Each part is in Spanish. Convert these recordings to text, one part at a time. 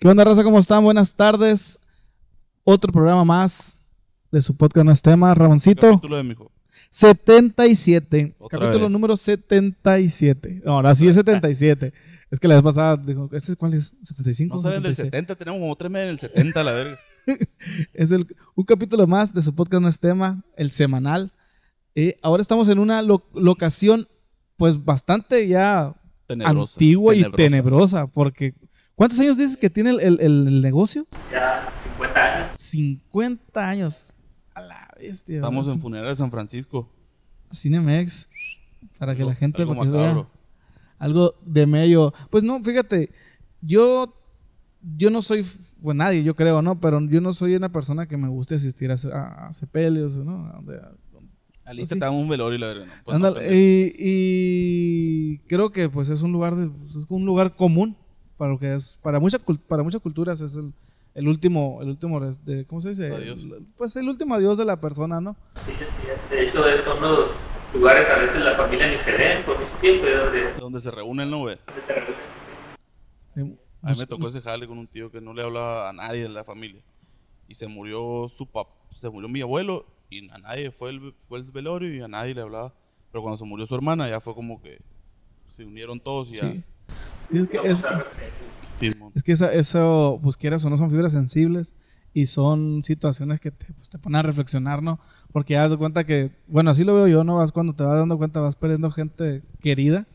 ¿Qué onda, raza? ¿Cómo están? Buenas tardes. Otro programa más de su podcast No es tema, Ramoncito. Capítulo de mijo. 77. Otra capítulo vez. número 77. No, ahora sí es 77. es que la vez pasada dijo, ¿este cuál es? ¿75? No salen del 77. 70, tenemos como tres meses del 70, la verga. Es el- un capítulo más de su podcast No es tema, el semanal. Eh, ahora estamos en una lo- locación, pues bastante ya Tenebrosa. antigua y tenebrosa. tenebrosa, porque ¿cuántos años dices que tiene el, el- el- el negocio? ya 50 años. 50 años. A la bestia. Estamos ¿verdad? en Funeraria de San Francisco. Cinemex, para que la gente algo vea algo de medio. Pues no, fíjate, yo yo no soy pues nadie, yo creo, ¿no? Pero yo no soy una persona que me guste asistir a, a, a sepelios, ¿no? A donde- Alista Sí. te dan un velorio y la verga. ¿no? Pues no, Ándale, pendejo. y, y creo que pues es un lugar de, pues, es un lugar común para lo que es para muchas cul- para muchas culturas es el, el último el último de, ¿cómo se dice? Adiós. El- pues el último adiós de la persona, ¿no? Sí, es. De hecho, son los lugares a veces la familia ni se ven por mucho tiempo donde, Donde se reúnen, ¿no, güey? donde se reúnen. Eh, A mí me tocó ese jale con un tío que no le hablaba a nadie de la familia. Y se murió su papá, se murió mi abuelo y a nadie fue el, fue el velorio y a nadie le hablaba. Pero cuando se murió su hermana ya fue como que se unieron todos y ya. Sí. Es que, es, es que esa- eso, pues quieras o no, son fibras sensibles y son situaciones que te, pues, te ponen a reflexionar, ¿no? Porque ya das cuenta que, bueno, así lo veo yo, ¿no? Vas cuando te vas dando cuenta, vas perdiendo gente querida,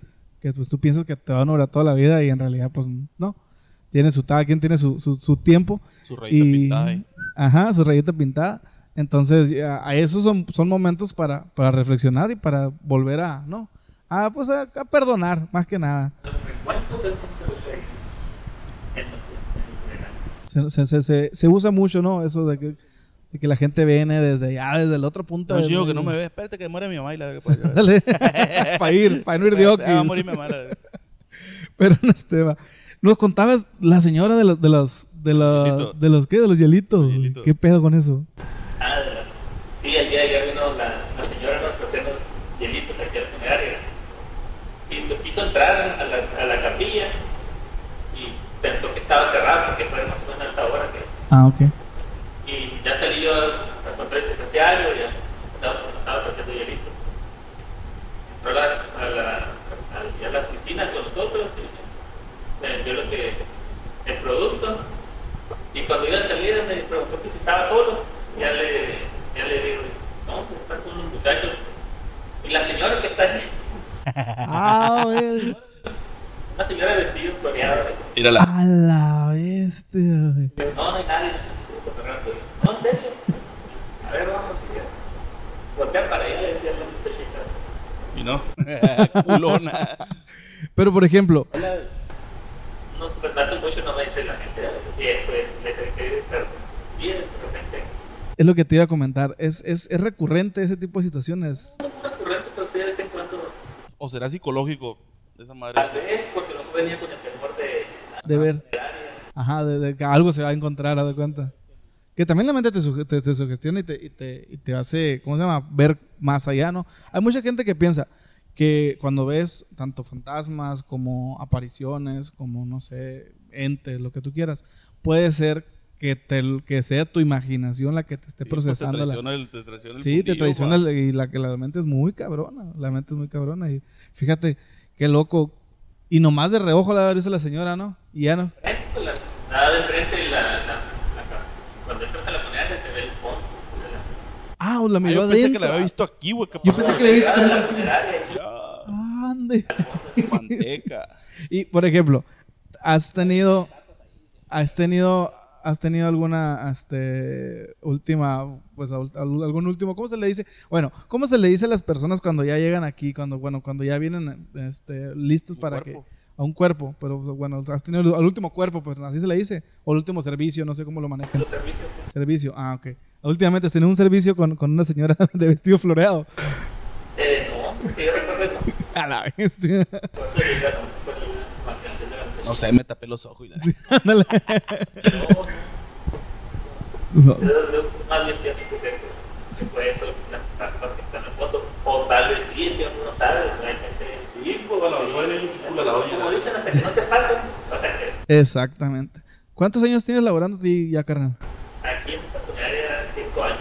que pues tú piensas que te van a durar toda la vida y en realidad, pues no. Tiene su, cada quien tiene su, su, su tiempo. Su rayita y, pintada ahí. Ajá, su rayita pintada. Entonces, ya, a esos son, son momentos para, para reflexionar y para volver a, ¿no? A, pues a, a perdonar, más que nada. Se, se, se, se, se usa mucho, ¿no? Eso de que, de que la gente viene desde ya, desde el otro punto. Un del- chico que no me ve, espérate que muere mi mamá y la pues. Dale. para ir, para no ir de Ah, Oki. va a morir mi mamá. la. Pero no Esteba. Nos contabas la señora de los, de los, de los, Hielito. de los, ¿qué? De los hielitos. Los hielitos. ¿Qué pedo con eso? Ah, sí, el día de ayer vino la, la señora nos ofreció los hielitos aquí a la funeraria. Y lo quiso entrar a la, a la capilla y pensó que estaba cerrado porque fue más o menos a esta hora que Ah, ok. Y ya salí yo a comprar el secretario, ya estaba, estaba ofreciendo hielito. Entró a la, a la, a- la oficina con nosotros y me vendió lo que, el producto. Y cuando iba a salir me preguntó que si estaba solo. Ya le, ya le digo, no, pues está con unos muchachos. Y la señora que está ahí, Ah, ver. una señora vestida floreada. Mírala. A la bestia. güey. No, no hay nadie. No, en serio. A ver, vamos. Y ya. Voltea para allá y decía la muchachita. Y no. Culona. Pero, por ejemplo, Hola. No, pues hace mucho no me dice la gente. Y después le dejé pero bien, de repente. es lo que te iba a comentar. Es, es, es recurrente ese tipo de situaciones. No es recurrente, pero sí de vez en cuando. O será psicológico de esa madre. Tal vez porque no venía con el temor de. De ver. Ajá, de, de que algo se va a encontrar, haz de cuenta. Que también la mente te, suge- te- te sugestiona y te, y, te, y te hace, ¿cómo se llama? Ver más allá, ¿no? Hay mucha gente que piensa que cuando ves tanto fantasmas como apariciones, como, no sé, entes, lo que tú quieras, puede ser que, te, que sea tu imaginación la que te esté Sí, pues, procesando. Te la- traiciona el, te traiciona el Sí, te traiciona el- y la que la mente es muy cabrona. La mente es muy cabrona. Y fíjate, qué loco. Y nomás de reojo la dice la señora, ¿no? Y ya no. La- nada de frente, la, la, la- cuando entras a la funeraria se ve el fondo. de la- Ah, la Ah, miró yo pensé que la había visto aquí, güey. ¿qué Yo pensé que la había la visto. funeraria, Ya, Ande. manteca. Y por ejemplo, has tenido, has tenido, has tenido alguna, este, última, pues al- al- algún último, ¿cómo se le dice? Bueno, ¿cómo se le dice a las personas cuando ya llegan aquí, cuando, bueno, cuando ya vienen, este, listos Un para cuerpo. que a un cuerpo, pero bueno, has tenido al último cuerpo, pues así se le dice, o el último servicio, no sé cómo lo manejan. los servicios. Servicio, ah, ok. Últimamente has tenido un servicio con, con una señora de vestido floreado. Eh, no, que yo recuerdo. A la bestia. Por eso digo, no, fue la marcación de la muchacha. No sé, me tapé los ojos y la... Ándale. No, yo- yo más bien pienso que es eso. Si fue eso, la trampa que está en la foto. O tal vez sí, que uno no sabe, no hay gente. Sí, pues, a lo mejor hay un chuculo a la olla. Como dicen, hasta que no te pasen, o sea que Exactamente. ¿Cuántos años tienes laborando ti ya, carnal? Aquí en cinco años.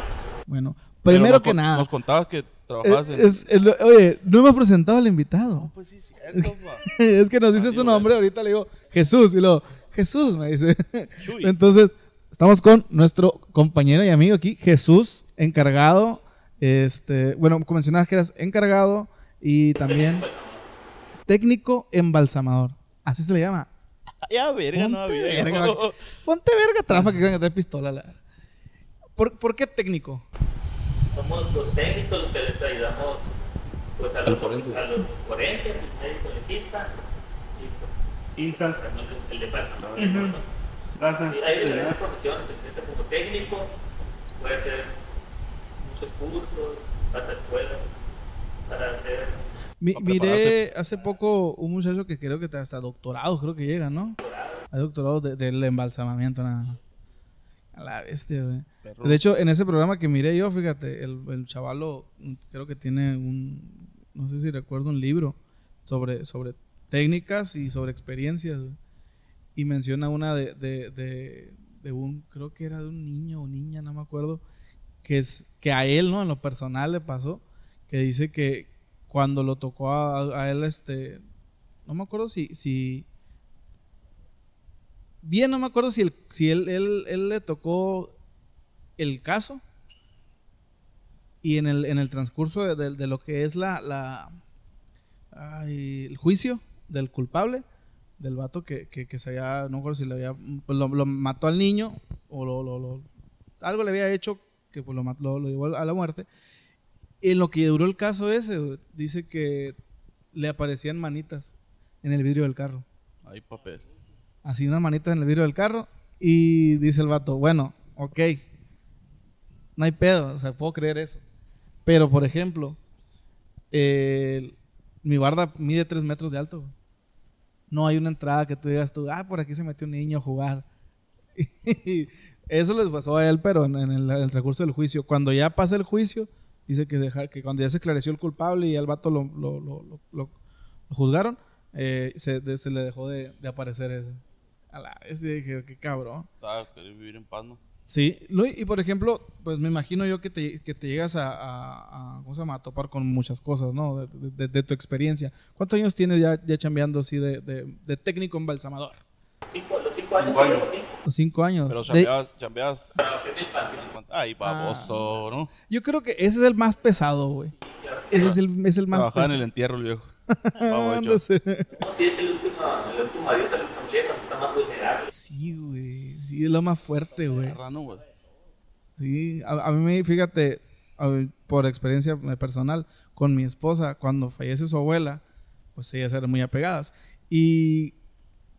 Bueno, primero que nada, Nos contabas que trabajabas en. es- oye, no hemos presentado al invitado. Pues sí, cierto, es que nos dice su nombre, ahorita le digo Jesús, y luego, Jesús, me dice. Chuy. Entonces, estamos con nuestro compañero y amigo aquí, Jesús, encargado, este, bueno, como mencionabas que eras encargado y también técnico embalsamador. Así se le llama. Ya, verga, no Ponte había. verga. Ponte verga, trafa, que traer pistola. la- ¿Por, ¿Por qué técnico? Somos los técnicos los que les ayudamos pues, a, los, forense. a los forenses, el médico legista y pues el, de paz. Raza. Sí, hay diferentes profesiones, empieza como técnico, puede hacer muchos cursos, vas a escuelas para hacer Mi- miré hace poco un muchacho que creo que hasta doctorado, creo que llega, ¿no? Hay doctorado de- del embalsamamiento, nada más. A la bestia, güey. Perro. De hecho, en ese programa que miré yo, fíjate, el, el chavalo creo que tiene un, no sé si recuerdo un libro sobre, sobre técnicas y sobre experiencias. güey. Y menciona una de, de, de, de un, creo que era de un niño o niña, no me acuerdo, que, es, que a él, ¿no? En lo personal le pasó, que dice que cuando lo tocó a, a él, este, no me acuerdo si, si, bien no me acuerdo si, si él, él, le tocó el caso y en el, en el transcurso de, de- lo que es la, el juicio del culpable, del vato que, que, se había, no me acuerdo si le había, pues lo, mató al niño o lo, lo- algo le había hecho que pues lo, lo, llevó a la muerte. En lo que duró el caso ese, dice que le aparecían manitas en el vidrio del carro Hay papel. Así unas manitas en el vidrio del carro y dice el vato, bueno, ok, no hay pedo, o sea, puedo creer eso. Pero, por ejemplo, el- mi barda mide 3 metros de alto. No hay una entrada que tú digas tú, ah, por aquí se metió un niño a jugar. eso les pasó a él, pero en, el, en el recurso del juicio. Cuando ya pasa el juicio, dice que, deja, que cuando ya se esclareció el culpable y al vato lo- lo- lo- lo juzgaron, eh, se, de- se le dejó de, de aparecer eso. A la vez dije, qué cabrón. Querer vivir en paz, ¿no? Sí, y por ejemplo, pues me imagino yo que te, que te llegas a, a- a- ¿cómo se llama? a topar con muchas cosas, ¿no? De, de- de- de tu experiencia. ¿Cuántos años tienes ya, ya chambeando así de, de- de técnico embalsamador? cinco, los cinco años Cinco años. Los cinco años. Pero De- chambeabas, chambeabas. Panteón. Ay, baboso, ¿no? yo creo que ese es el más pesado, güey. Ese es el, es el más Trabajaba en el pesado. entierro, el viejo. Babo hecho. Ándase. No, sí, es el último, el último adiós al último día cuando está más vulnerable. Sí, güey. Sí, es lo más fuerte, güey. Serrano, güey. Sí, a, a mí, fíjate, a por experiencia personal, con mi esposa, cuando fallece su abuela, pues ellas eran muy apegadas. Y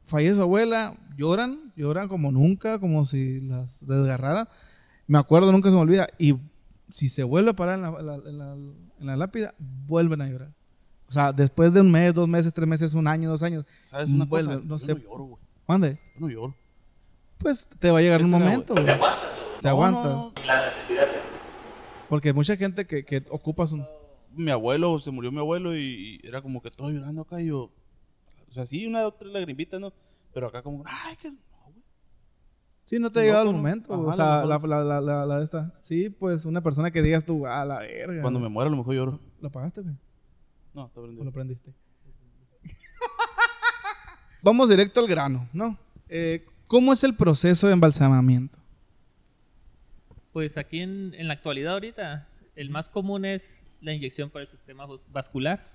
fallece su abuela, lloran, lloran como nunca, como si las desgarraran. Me acuerdo, nunca se me olvida. Y si se vuelve a parar en la, la- en la- en la lápida, vuelven a llorar. O sea, después de un mes, dos meses, tres meses, un año, dos años. ¿Sabes una vuelve, cosa? no Yo sé. no lloro, güey. ¿Mande? No lloro. Pues te va a llegar ¿Qué un momento, ¿Te aguantas o Te No, aguantas. no, la necesidad? Porque hay mucha gente que, que ocupa su... mi abuelo, se murió mi abuelo y, y era como que todo llorando acá y yo, o sea, sí, una otra lagrimita, ¿no? Pero acá como, ay, que no, güey. Sí, no te llegado el momento. Ajá, o sea, la, la, la, la, la de esta. Sí, pues una persona que digas tú, a la verga. Cuando me muera a lo mejor lloro. ¿Lo pagaste, güey? No, ¿O prendido. lo prendiste? Vamos directo al grano, ¿no? Eh, ¿Cómo es el proceso de embalsamamiento? Pues aquí en, en la actualidad ahorita, el más común es la inyección por el sistema vas- vascular,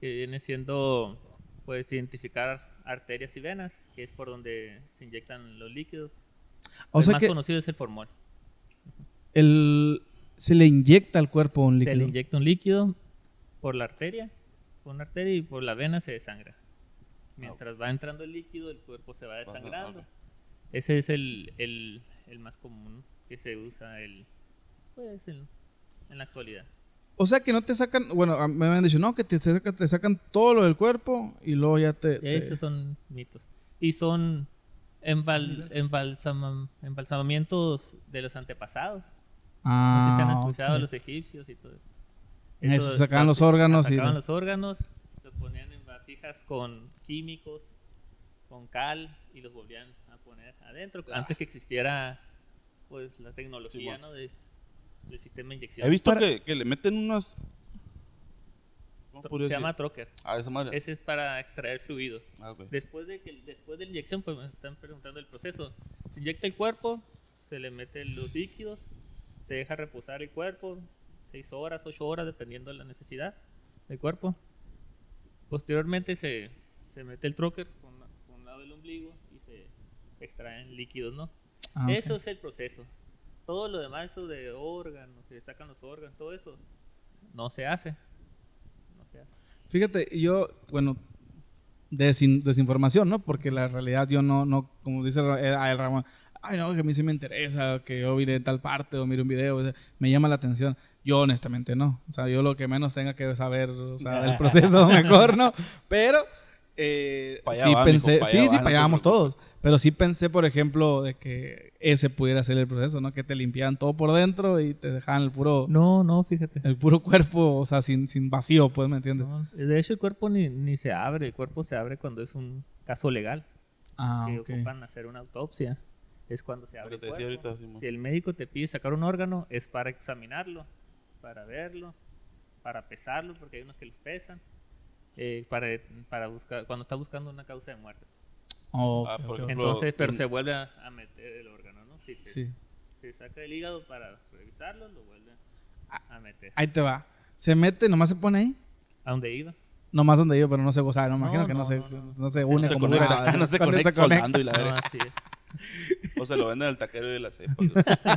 que viene siendo, pues, identificar arterias y venas, que es por donde se inyectan los líquidos. O el sea más que conocido es el formol. el, se le inyecta al cuerpo un Se líquido. le inyecta un líquido por la arteria, por una arteria y por la vena se desangra. Mientras va entrando el líquido, el cuerpo se va desangrando. ok. Ese es el, el, el más común que se usa el, pues, el- en la actualidad. O sea que no te sacan, bueno, me habían dicho, no, que te sacan, te sacan todo lo del cuerpo y luego ya te... te- Esos son mitos. Y son embal- embalsama- embalsamamientos de los antepasados. No sé si se han Ah, escuchado ok. los egipcios y todo eso. Eso, sacaban los órganos y- Sacaban los órganos, los ponían vasijas con químicos, con cal y los volvían a poner adentro, antes que existiera pues la tecnología, Sí, ¿no? De, del sistema de inyección. He visto Para- que, que le meten unas. ¿Cómo Se podría llama decir? trocker. Ah, esa madre. Ese es para extraer fluidos. Ah, ok. Después de que después de la inyección, pues me están preguntando el proceso. Se inyecta el cuerpo, se le meten los líquidos, se deja reposar el cuerpo, 6 horas, 8 horas, dependiendo de la necesidad del cuerpo. Posteriormente se, se mete el trocker con, con un lado del ombligo y se extraen líquidos, ¿no? Ah. Eso es el proceso. Todo lo demás, eso de órganos, que sacan los órganos, todo eso, no se hace. No se hace. Fíjate, yo, bueno, desin- desinformación, ¿no? Porque la realidad yo no, no como dice ah, el Ramón, ay, no, que a mí sí me interesa, que yo mire tal parte o mire un video, o sea, me llama la atención. Yo honestamente no. O sea, yo lo que menos tenga que saber, o sea, del proceso mejor, ¿no? Pero eh, sí va, pensé, sí, sí, preocupes. todos. Pero sí pensé, por ejemplo, de que ese pudiera ser el proceso, ¿no? Que te limpiaban todo por dentro y te dejaban el puro, No, no, fíjate. el puro cuerpo, o sea, sin, sin vacío, pues, ¿me entiendes? No, de hecho, el cuerpo ni, ni se abre. El cuerpo se abre cuando es un caso legal. Ah, que ok. ocupan hacer una autopsia. Es cuando se abre el cuerpo. ahorita. Si el médico te pide sacar un órgano, es para examinarlo, para verlo, para pesarlo, porque hay unos que los pesan. eh, para, para buscar, cuando está buscando una causa de muerte. Oh, Ah, ok, por ok. ejemplo, Entonces, pero se vuelve a, a meter el órgano, ¿no? Si se, Sí. se saca el hígado para revisarlo, lo vuelve a meter. Ahí te va. Se mete, nomás se pone ahí. ¿A dónde iba? Nomás donde yo, pero no se goza. No, imagino No, que no, no, se, no, no. no se Sí, une No se como conecta, una- no se conecta soldando y la No, así es. O se lo venden al taquero de la cepa.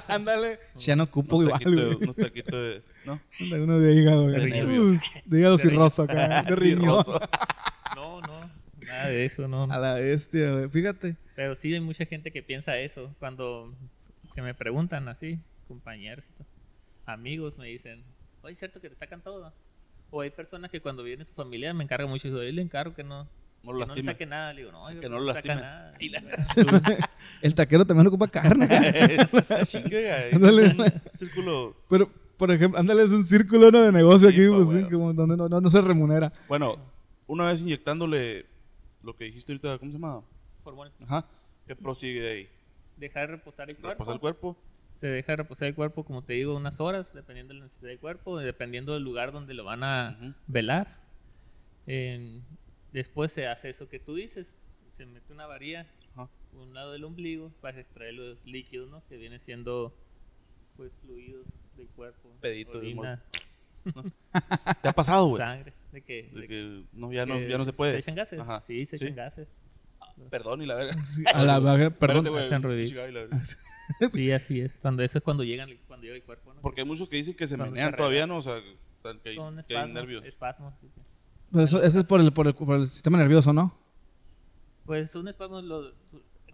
Ándale. Ya no ocupo Unos igual, güey. unos taquitos de. ¿No? Ándale, Uno de hígado, De De hígado cirroso acá. De riñón. No, no, nada de eso, no. A la bestia, güey. Fíjate. Pero sí hay mucha gente que piensa eso. Cuando que me preguntan así, compañeros, y amigos me dicen, oye, ¿es cierto que te sacan todo? O hay personas que cuando viene su familia me encargan mucho. Yo le encargo que no, No que lo no le saque nada. Le digo, no, Que que no no lo le saca lastime. nada. El taquero también ocupa carne. Chinga, Ándale. círculo. pero, por ejemplo, ándale, es un círculo ¿no? de negocio Sí, aquí, pues, sí, como donde no, no, no se remunera. Bueno, una vez inyectándole lo que dijiste ahorita, ¿cómo se llama? Hormona. Ajá. ¿Qué prosigue de ahí? Dejar reposar el cuerpo. Reposa el cuerpo. Se deja reposar el cuerpo, como te digo, unas horas, dependiendo de la necesidad del cuerpo, dependiendo del lugar donde lo van a velar. En- después se hace eso que tú dices, se mete una varilla Ajá. un lado del ombligo para extraer los líquidos, ¿no? Que vienen siendo, pues, fluidos del cuerpo. Pedito de orina, ¿Te ha pasado, güey? sangre, de que, De de que no, ya, no, ya no se puede. ¿Se echan gases? Ajá. Sí, se Sí. echan gases. Perdón y la verga. Sí, a la verga, perdón. Espérate. Sí, así es. Cuando eso es cuando llegan, cuando llega el cuerpo, ¿no? Porque hay muchos que dicen que se Cuando menean se todavía. ¿no? O sea, que hay, Son que hay espasmos, nervios. espasmos, sí, sí. Pero eso, eso es por el, por, el, por el sistema nervioso, ¿no? Pues un espasmo, lo-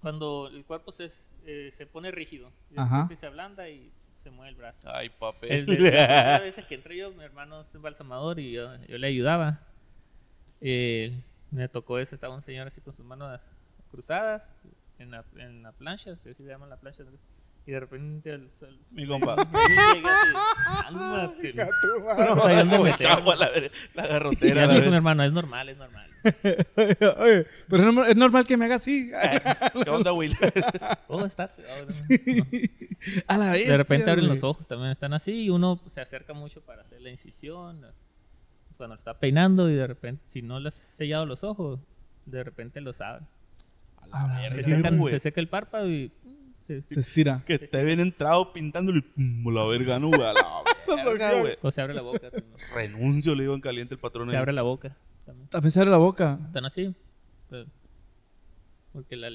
cuando el cuerpo se, eh, se pone rígido, Ajá. se ablanda y se mueve el brazo. Ay, papel. El de, que entré yo, mi hermano es embalsamador y yo, yo le ayudaba. Eh, me tocó eso, estaba un señor así con sus manos cruzadas en la, en la plancha, así se llama la plancha. Y de repente el, el- Mi compa. meter. chavo, la, garrotera. ya la hermano, es normal, es normal. Oye, pero es normal, es normal que me haga así. ¿Qué onda, güey? Oh, está. oh, no. A la vez. De repente abren los ojos, también están así y uno se acerca mucho para hacer la incisión. Cuando está peinando y de repente, si no le has sellado los ojos, de repente los abre. A la Se seca, se seca el párpado y mm, se, estira. Que esté bien entrado pintándole pum, la verga, no, güey. A la verga, güey. o se abre la boca. también. Renuncio, le digo en caliente el patrón. Se ahí. abre la boca. También. También se abre la boca. Están así. pero- porque la,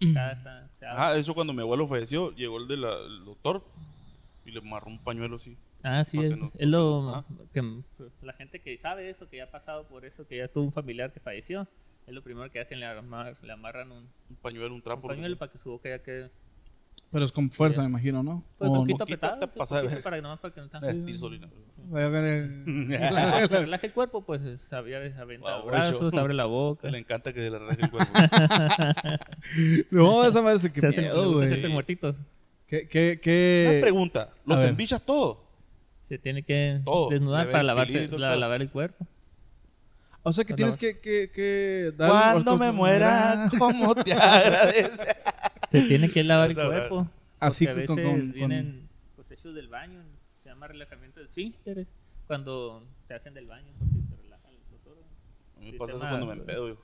está- se abre. Ajá, eso cuando mi abuelo falleció, llegó el, de la, el doctor y le amarró un pañuelo así. Ah, sí, es, que no- es lo Ah. que la gente que sabe eso, que ya ha pasado por eso, que ya tuvo un familiar que falleció, es lo primero que hacen, le, amar- le amarran un, Un pañuelo, un un trapo. pañuelo para que su boca ya quede Pero es con fuerza, me imagino, ¿no? pues un no. poquito apretado, te pasa de ver. para que nomás para que no que relaje el cuerpo, pues sabía aventa Wow, brazos, abre la boca. Le encanta que se le raje el cuerpo. No, esa madre se que Se miedo, güey. el muertito. ¿Qué, qué, Una qué? pregunta. ¿Los embichas todo? Se tiene que desnudar para lavarse, lavar el cuerpo. O sea que tienes no. que, que, que dar Cuando me muera, ¿cómo te agradece? Se tiene que lavar el cuerpo. Así porque a veces con- con- vienen pues, hechos del baño. Se llama relajamiento de esfínteres. Cuando te hacen del baño porque te relajan los órganos. A mí me pasa eso cuando me empedo, hijo.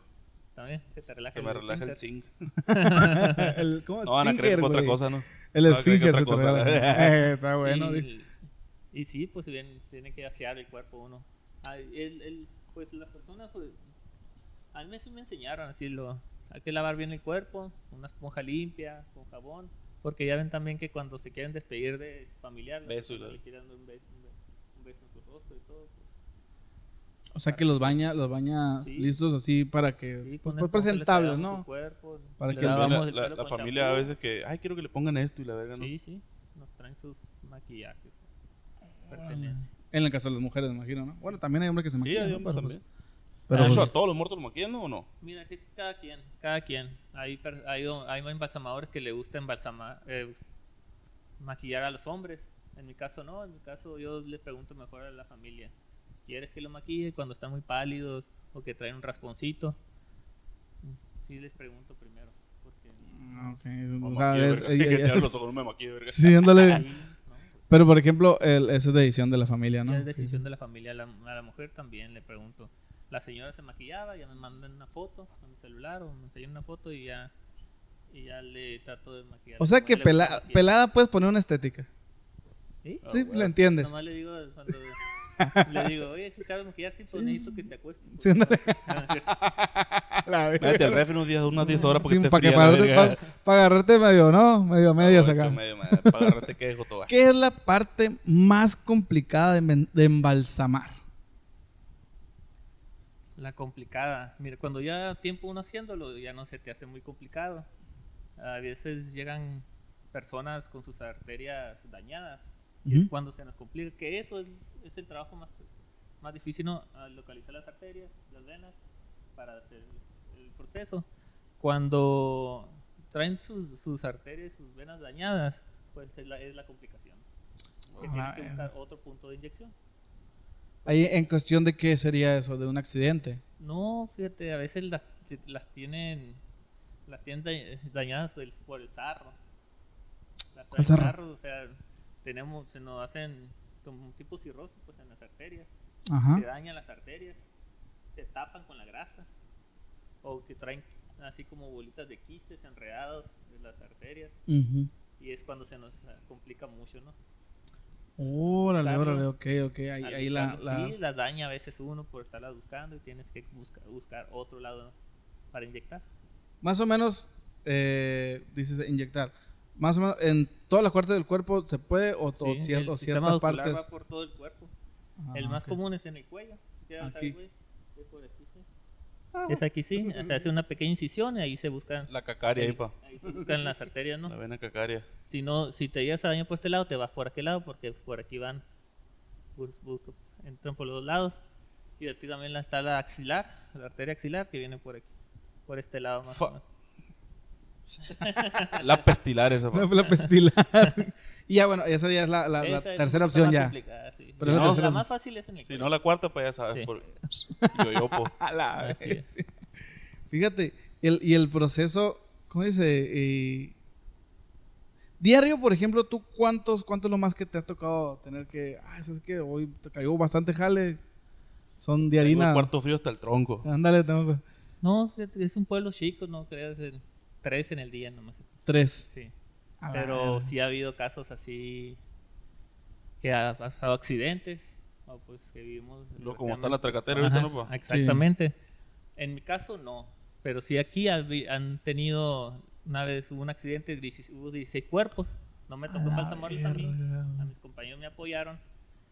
También se te relaja Que me relaja el zinc. El, ¿Cómo? No van a creer otra cosa, ¿no? El No, que esfínter otra cosa. Eh, Está bueno. y, y sí, pues bien, tiene que asear el cuerpo uno. Ah, el, el- pues las personas, pues, a mí sí me enseñaron así lo, hay que lavar bien el cuerpo, una esponja limpia, con jabón, porque ya ven también que cuando se quieren despedir de su familiar, las Beso y personas la- le quieren un beso, un beso, un beso en su rostro y todo. pues. O sea que los baña, los baña Sí. listos así para que... Sí, pues, pues, presentables, ¿no? cuerpo, Para le que La, lavamos la- la- familia a veces que, ay, quiero que le pongan esto y la verga, ¿no? Sí, sí, nos traen sus maquillajes, pertenencias. En el caso de las mujeres, me imagino, ¿no? Bueno, también hay hombres que se Sí, maquillan, hay ¿no? hombres Pero, también. pues, pero, ¿De hecho, a todos los muertos los maquillan o no? Mira, que cada quien, cada quien. Hay, per- hay, hay embalsamadores que le gusta embalsamar, eh, maquillar a los hombres. En mi caso no, en mi caso yo le pregunto mejor a la familia. ¿Quieres que lo maquille cuando están muy pálidos o que traen un rasponcito? Mm, Sí les pregunto primero. Porque, ah, ok, O o sea, maquille, es- verga. ella- Que te ella- abro los ojos, no me maquille, verga. sí, ándale. Pero, por ejemplo, el, eso es decisión de la familia, ¿no? Es decisión sí. de la familia. La, a la mujer también le pregunto. La señora se maquillaba, ya me mandan una foto a mi celular o me enseñan una foto y ya, y ya le trato de maquillar. O sea que pela- maquillar. pelada puedes poner una estética. ¿Sí? Ah, sí, bueno. la entiendes. Nomás le digo cuando le digo, oye, si sabes maquillar, sí, pues necesito que te acuestes. Sí. Ah, no es. Métete al refri unos días, unas 10 horas porque Sí, te para, que fría para, para- para agarrarte medio, ¿no? Medio medias Ah, acá. medio, medio, Para agarrarte que dejo todo. ¿Qué es la parte más complicada de embalsamar? La complicada. Mira, cuando ya tiempo uno haciéndolo, ya no se te hace muy complicado. A veces llegan personas con sus arterias dañadas. Y es cuando se nos complica. Que eso es, es el trabajo más, más difícil, ¿no? A localizar las arterias, las venas, para hacer el proceso. Cuando traen sus, sus arterias, sus venas dañadas, pues es la, es la complicación. Que tienen que Ah, buscar otro punto de inyección. Ahí, en cuestión de qué sería eso, de un accidente. No, fíjate, a veces las, las tienen las tienen da- dañadas del- por el sarro. Las ¿Cuál traen sarro? o sea, tenemos, se nos hacen como un tipo cirrosis pues, en las arterias. Ajá. Se dañan las arterias, se tapan con la grasa. O que traen así como bolitas de quistes enredados en las arterias. Y es cuando se nos complica mucho, ¿no? Órale, Buscarlo. órale, ok, ok. Ahí, ahí la, la- Sí, daña a veces uno por estarlas buscando y tienes que busca- buscar otro lado para inyectar. Más o menos, eh, dices inyectar. Más o menos, en todas las partes del cuerpo se puede o, o Sí, cier- el o ciertas partes. va por todo el cuerpo. Ah, el más común es en el cuello. ¿Sí te das Aquí. por aquí. Es aquí sí, se hace una pequeña incisión y ahí se buscan, La cacaria ahí, pa. ahí se buscan las arterias, La ¿no? vena cacaria. Si no, si te llegas a daño por este lado, te vas por aquel lado porque por aquí van, bus- bus- entran por los dos lados. Y aquí también la- está la axilar, la arteria axilar que viene por aquí, por este lado más Fa- o menos. La pestilar esa. La, la pestilar. y ya, bueno, esa ya es la, la- la Esa es tercera opción ya. sí. Pero Si la no, más fácil es en el Si no, la cuarta, pues ya sabes. Sí. Por... Yoyopo. A la Así vez. es. Fíjate, el, y el proceso, ¿cómo dice? Eh, diario, por ejemplo, ¿tú cuántos, cuánto es lo más que te ha tocado tener que, ah, eso es que hoy te cayó bastante jale, son de Tengo harina. el cuarto frío hasta el tronco. Ándale, tengo No, fíjate, es un pueblo chico, no creas, en- tres en el día nomás. tres. Sí. A Pero verga. sí ha habido casos así que ha pasado accidentes. O pues que vivimos. Luego, como está la tracatera. Exactamente. En mi caso no. Pero sí aquí han tenido. Una vez hubo un accidente, 16 hubo 16 cuerpos. No me tocó la embalsamarlos a mí. A mis compañeros me apoyaron.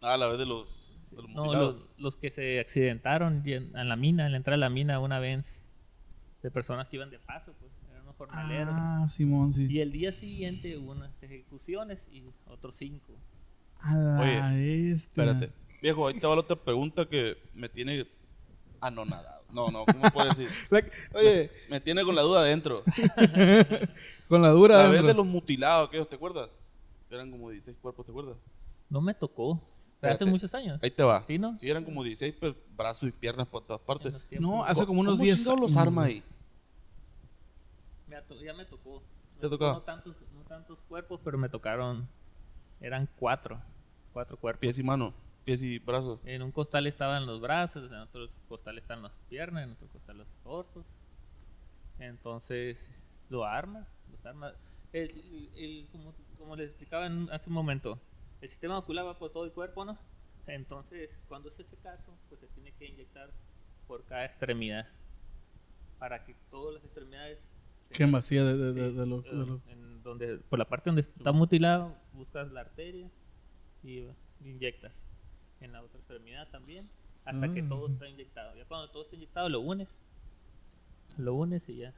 Ah, a la vez de los, de los No, los, los que se accidentaron en, en la mina, en la entrada de la mina una vez. De personas que iban de paso, pues. Jornaleros. Ah, Simón, sí. Y el día siguiente hubo unas ejecuciones y otros cinco. A la Oye. Espérate. Viejo, ahí te va la otra pregunta que me tiene anonadado. No, no, ¿cómo puedo decir? La- oye, Me tiene con la duda adentro. con la dura La vez adentro. de los mutilados, aquellos, ¿te acuerdas? Eran como 16 cuerpos, ¿te acuerdas? No me tocó. Pero hace muchos años. Ahí te va. ¿Sí, no? Sí, eran como 16 pues, brazos y piernas por todas partes. Los. No, hace como unos ¿Cómo 10 chingados los años, arma güey. ahí? Me ya me tocó. Me ¿Te tocó tocó? No tantos, no tantos cuerpos, pero me tocaron. Eran cuatro. Cuatro cuerpos. Pies y manos, pies y brazos. En un costal estaban los brazos, en otro costal están las piernas, en otro costal los torsos. Entonces, lo armas, los armas. El, el- como, como les explicaba en- hace un momento, el sistema ocular va por todo el cuerpo, ¿no? Entonces, cuando es ese caso, pues se tiene que inyectar por cada extremidad para que todas las extremidades Qué vacía de, de, de, de lo, de lo- en donde, por la parte donde está mutilado, buscas la arteria y inyectas. En la otra extremidad también, hasta que todo está inyectado. Ya cuando todo está inyectado, lo unes. Lo unes y ya.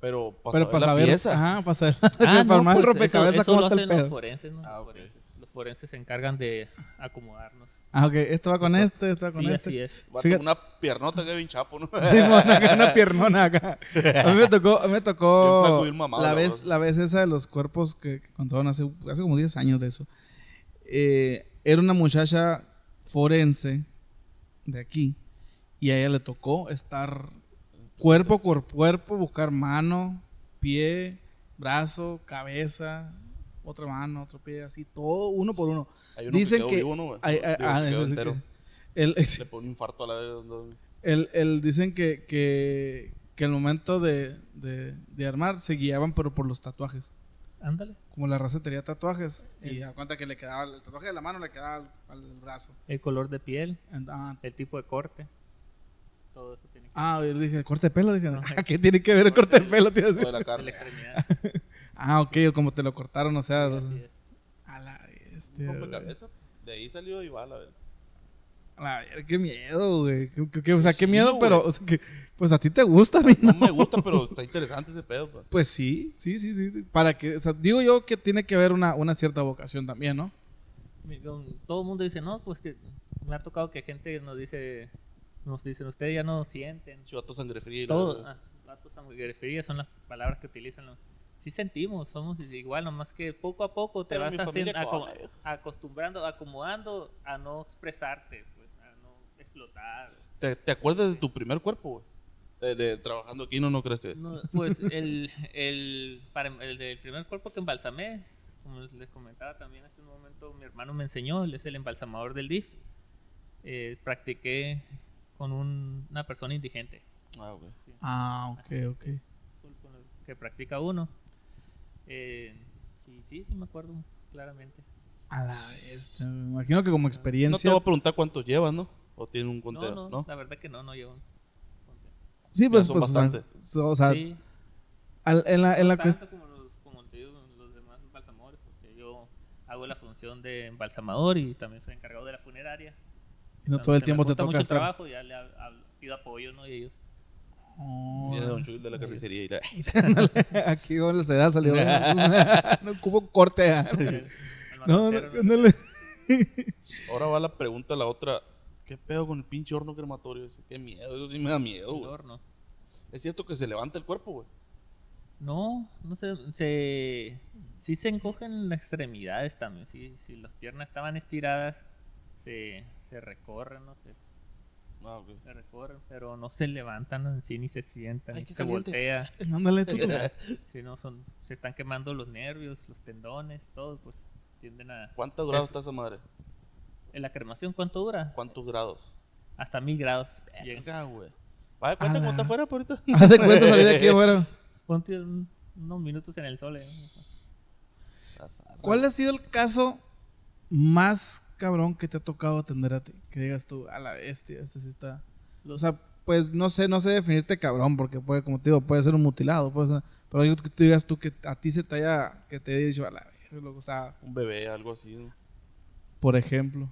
Pero para Pero saber para la saber, pieza. ajá, para saber, Ah, para no, armar el pues, rompecabezas, eso, eso ¿cómo lo está el hacen los forenses, ¿no? Ah, Los ok. forenses. Forenses se encargan de acomodarnos. Ah, ok, esto va con este, esto va con Sí, este. así es. Va con una piernota que bien chapo, ¿no? Sí, una piernona acá. A mí me tocó, a mí me tocó mamado, la vez, la vez esa de los cuerpos que, que contaron hace, hace como 10 años de eso. Eh, era una muchacha forense de aquí y a ella le tocó estar cuerpo por cuerpo, buscar mano, pie, brazo, cabeza, otra mano, otro pie, así, todo uno por uno. Hay uno Dicen que, quedó que... vivo, ¿no, güey? ay, ay, Digo, ah, que quedó eso sí entero. que- el- Le pone un infarto a la vez. ¿no? el, el- dicen que, que, que el momento de, de, de armar se guiaban pero por los tatuajes. Ándale. Como la raza tenía tatuajes y a cuenta que le quedaba el tatuaje de la mano le quedaba al, al brazo. El color de piel, And- ah, el tipo de corte. Todo eso tiene que ah, yo dije, ¿el corte de pelo? Dije, Ajá. ¿qué tiene que ver el corte de pelo? tío? O de la de la carne. Ah, ok, o como te lo cortaron, o sea, Así es. a la. Rompecabezas. De ahí salió igual, a ver. A la verga, qué miedo, güey. Qué- o sea, qué Sí, miedo, güey. pero o sea, que, pues a ti te gusta, a mí No no. me gusta, pero está interesante ese pedo. pues. Pues sí, sí, sí, sí. sí. Para que, o sea, digo yo que tiene que haber una, una cierta vocación también, ¿no? Todo el mundo dice, no, pues que me ha tocado que gente nos dice, nos dicen, ustedes ya no sienten. Chivato sangre fría. y la Todo, ah, vatos son las palabras que utilizan. ¿no? Sí sentimos, somos igual, nomás que poco a poco te Pero vas haciendo, acostumbrando, acomodando a no expresarte, pues, a no explotar. ¿Te, te acuerdas de tu primer cuerpo, güey? De, de trabajando aquí, ¿no, no crees que? No, pues el, el, para, el del primer cuerpo que embalsamé, como les comentaba también hace un momento, mi hermano me enseñó, él es el embalsamador del DIF. Eh, practiqué con un- una persona indigente, Ah. Ah, ok, ok. con- con el que practica uno. Eh, y sí, sí me acuerdo claramente. A la bestia. Me imagino que como No te experiencia. voy a preguntar cuántos llevas, ¿no? O tiene un No, conteo, no, ¿no? la verdad que no, no llevo. sí, pues, son pues, o sea, bastante. so- o sea, Sí, al- en la, en la no cuestión. como los, como te digo, los demás embalsamadores, porque yo hago la función de embalsamador y también soy encargado de la funeraria. No Cuando todo el tiempo te toca mucho estar. trabajo, ya le pido apoyo, ¿no? Y ellos. Oh, Viene Don Chuy de la carnicería y la... Aquí donde se da salió. no cubo corte. ah. No, no, no le- Ahora va la pregunta, la otra. ¿Qué pedo con el pinche horno crematorio ese? Qué miedo, eso sí me da miedo, el güey. horno. Es cierto que se levanta el cuerpo, güey. No, no sé, se... Sí se encogen las extremidades también, sí, si las piernas estaban estiradas, se, se recorren, no sé, Ah, ok. se recorren, pero no se levantan en sí ni se sientan, Ay, ni se voltea. Ándale tú. tú. Si no son, se están quemando los nervios, los tendones, todo, pues tienden a... ¿Cuántos grados está esa madre? ¿En la cremación cuánto dura? ¿Cuántos grados? Hasta mil grados. Venga, güey. Vaya, cuenta cómo está afuera por ahorita. Haz de cuenta salir de aquí afuera. Ponte un- unos minutos en el sol. eh. ¿Cuál ha sido el caso más cabrón que te ha tocado atender a ti? Que digas tú, a la bestia, este sí está. O sea, pues no sé, no sé definirte cabrón, porque puede, como te digo, puede ser un mutilado, puede ser- pero algo que tú digas tú que a ti se te haya, que te haya dicho, a la loco", o sea, Un bebé, algo así. ¿no? por ejemplo.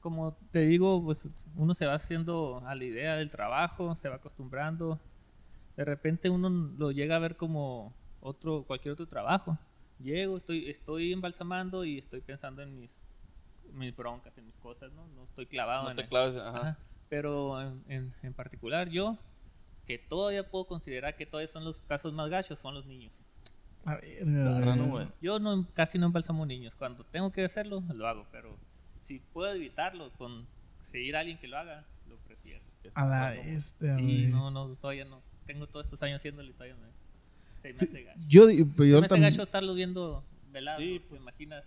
Como te digo, pues uno se va haciendo a la idea del trabajo, se va acostumbrando. De repente uno lo llega a ver como otro, cualquier otro trabajo. Llego, estoy, estoy embalsamando y estoy pensando en mis, mis broncas, en mis cosas, ¿no? No estoy clavado No en te el- claves, ajá. Ajá. Pero en, en- en particular yo, que todavía puedo considerar que todavía son los casos más gachos, son los niños. A verga, Zarra, ¿no, güey. güey? Yo no casi no embalsamo niños. Cuando tengo que hacerlo, lo hago, pero si puedo evitarlo con seguir a alguien que lo haga, lo prefiero. A la bestia, Sí, güey. no, no, todavía no. Tengo todos estos años haciéndolo y todavía me, se me Sí, hace gacho. yo, pero Se yo me hace también. gacho estarlos viendo velados. Sí, ¿te pues. imaginas?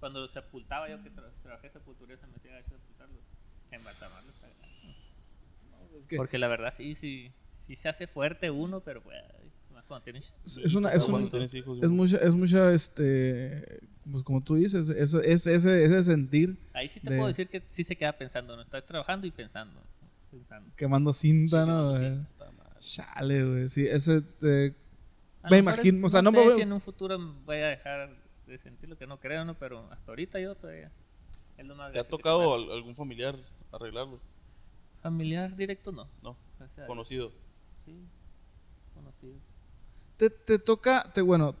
Cuando sepultaba yo que tra- trabajé sepultura, se me hacía gacho sepultarlos. Embalsamarlos. está gacho. es que Porque la verdad sí, sí, sí se hace fuerte uno, pero pues, más cuando tienes... es- es una, es, Cuando un- tienes hijos, es mucha, es mucha, este, pues como tú dices, eso, es, ese, ese sentir Ahí sí te de- puedo decir que sí se queda pensando, no estás trabajando y pensando. pensando. quemando cinta, ¿no? Güey? Chale, güey. Sí, ese. eh, Me imagino, o sea, no sé me voy- si en un futuro voy a dejar de sentir lo que no creo, ¿no? Pero hasta ahorita yo todavía es lo más ¿Te ha tocado al- algún familiar arreglarlo? Familiar directo no. No, Gracias conocido. Sí, conocidos. te, te toca, te, bueno,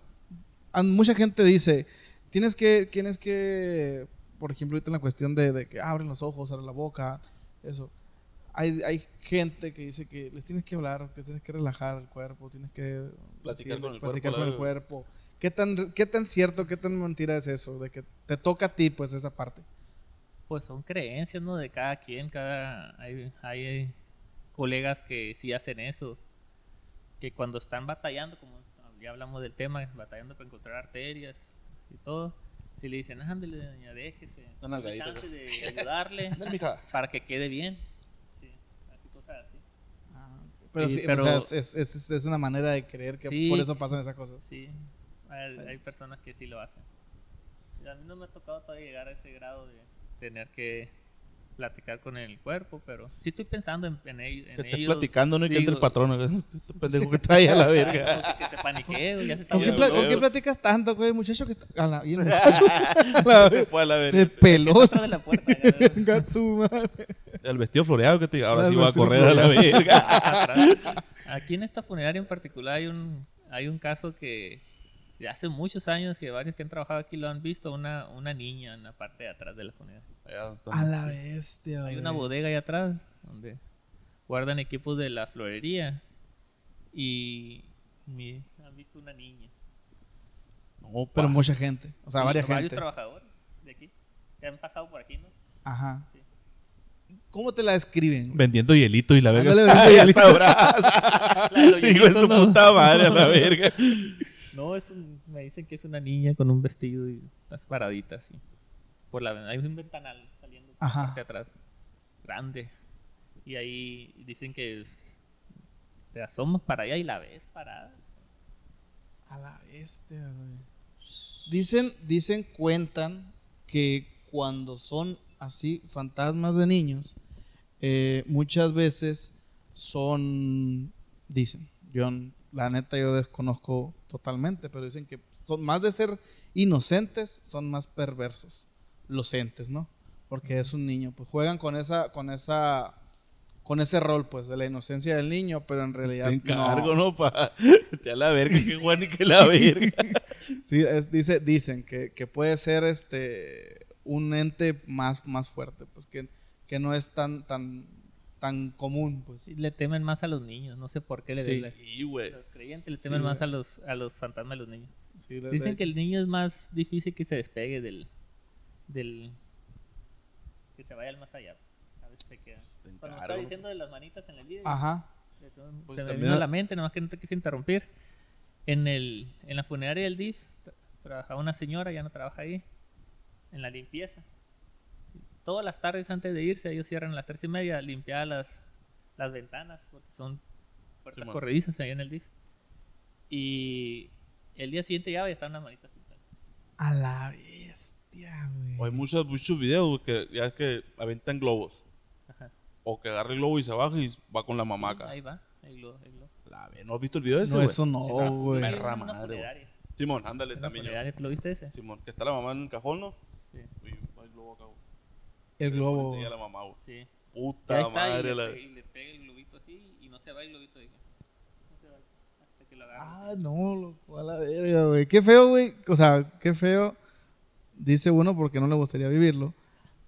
mucha gente dice, tienes que, tienes que, por ejemplo, ahorita en la cuestión de, de que abren los ojos, abren la boca, eso. Hay, hay gente que dice que les tienes que hablar, que tienes que relajar el cuerpo, tienes que Platicar decirle- con el platicar cuerpo, con el la- cuerpo. ¿Qué tan, ¿Qué tan cierto, qué tan mentira es eso? De que te toca a ti, pues, esa parte. Pues son creencias, ¿no? De cada quien, cada... Hay, hay colegas que sí hacen eso. Que cuando están batallando, como ya hablamos del tema, batallando para encontrar arterias y todo, si le dicen, ándale, doña, déjese. Dame nalgadita, chance de ayudarle para que quede bien. Sí, así cosas así. Pero Sí, sí, pero- o sea, es, es, es- es una manera de creer que Sí. por eso pasan esas cosas. Sí, hay, hay personas que sí lo hacen. Y A mí no me ha tocado todavía llegar a ese grado de tener que platicar con el cuerpo, pero sí estoy pensando en, en, ello- en Que esté ello. platicando, no hay que entre el patrón. Este pendejo que trae a la verga. Que se paniquee, ya se está ¿Con qué, con qué platicas tanto, güey? Muchacho que está... a la- y el muchacho la- Se fue a la se verga. peló. Atrás de la puerta. ya, Venga, su madre. El vestido floreado que te diga, ahora El sí va a correr a la verga. Aquí en esta funeraria en particular hay un, hay un caso que hace muchos años que varios que han trabajado aquí lo han visto, una, una niña en la parte de atrás de la está. A la bestia, Hay una bodega ahí atrás donde guardan equipos de la florería y mi- han visto una niña. No, Pero mucha gente. O sea, varias varios gente. trabajadores de aquí que han pasado por aquí, ¿no? Ajá. Sí. ¿Cómo te la describen? Vendiendo hielito y la verga. Ándale, vendiendo Ay, hielito. sabrás. La de los Hijo de su puta madre a la verga. No, es un- me dicen que es una niña con un vestido y unas paraditas así. Por la hay un ventanal saliendo por la parte de atrás, grande. Y ahí dicen que te asomas para allá y la ves parada. A la bestia, güey. Dicen, dicen, cuentan que cuando son así fantasmas de niños, eh, muchas veces son, dicen, yo la neta yo desconozco totalmente, pero dicen que son más de ser inocentes, son más perversos, los entes, ¿no? Porque es un niño, pues juegan con esa, con esa, con ese rol, pues, de la inocencia del niño, pero en realidad Te encargo, no. ¿no? Pa. Te a la verga, que Juan y que la verga. Sí, es- dice, dicen que, que puede ser este un ente más, más fuerte, pues que, que no es tan, tan, tan común, pues. Sí, le temen más a los niños, no sé por qué le Sí. güey. Los creyentes le temen Sí, más a los, a los fantasmas de los niños. Dicen que el niño es más difícil que se despegue del. del que se vaya al más allá. A veces se queda. Te Cuando me encargo, estaba diciendo de las manitas en el video, Ajá. Pues se me vino a la mente, nomás que no te quise interrumpir. En, el, en la funeraria del DIF tra- trabajaba una señora, ya no trabaja ahí, en la limpieza. Todas las tardes antes de irse, ellos cierran a las tres y media, limpiar las, las ventanas, porque son puertas Simón. corredizas ahí en el DIF. Y el día siguiente ya estaban las manitas pintadas. A la bestia, O hay güey. muchos, muchos videos güey, que ya es que aventan globos. Ajá. O que agarra el globo y se baja y va con la mamaca. Ahí va, ahí lo. La ve- ¿No has visto el video ese, No, güey? eso no, güey. perra madre, güey. Simón, ándale también ¿Lo viste ese? Simón, que está la mamá en el cajón, ¿no? Sí. Y va el globo acá, güey. El globo. Enseña la mamá, güey. Sí. Puta Ya está, madre. y, la- le, pe- y le pega el globito así y no se va el globito. Digo, no se va hasta que lo. Ah, no, loco, a la verga, güey. Qué feo, güey. O sea, qué feo. Dice uno porque no le gustaría vivirlo.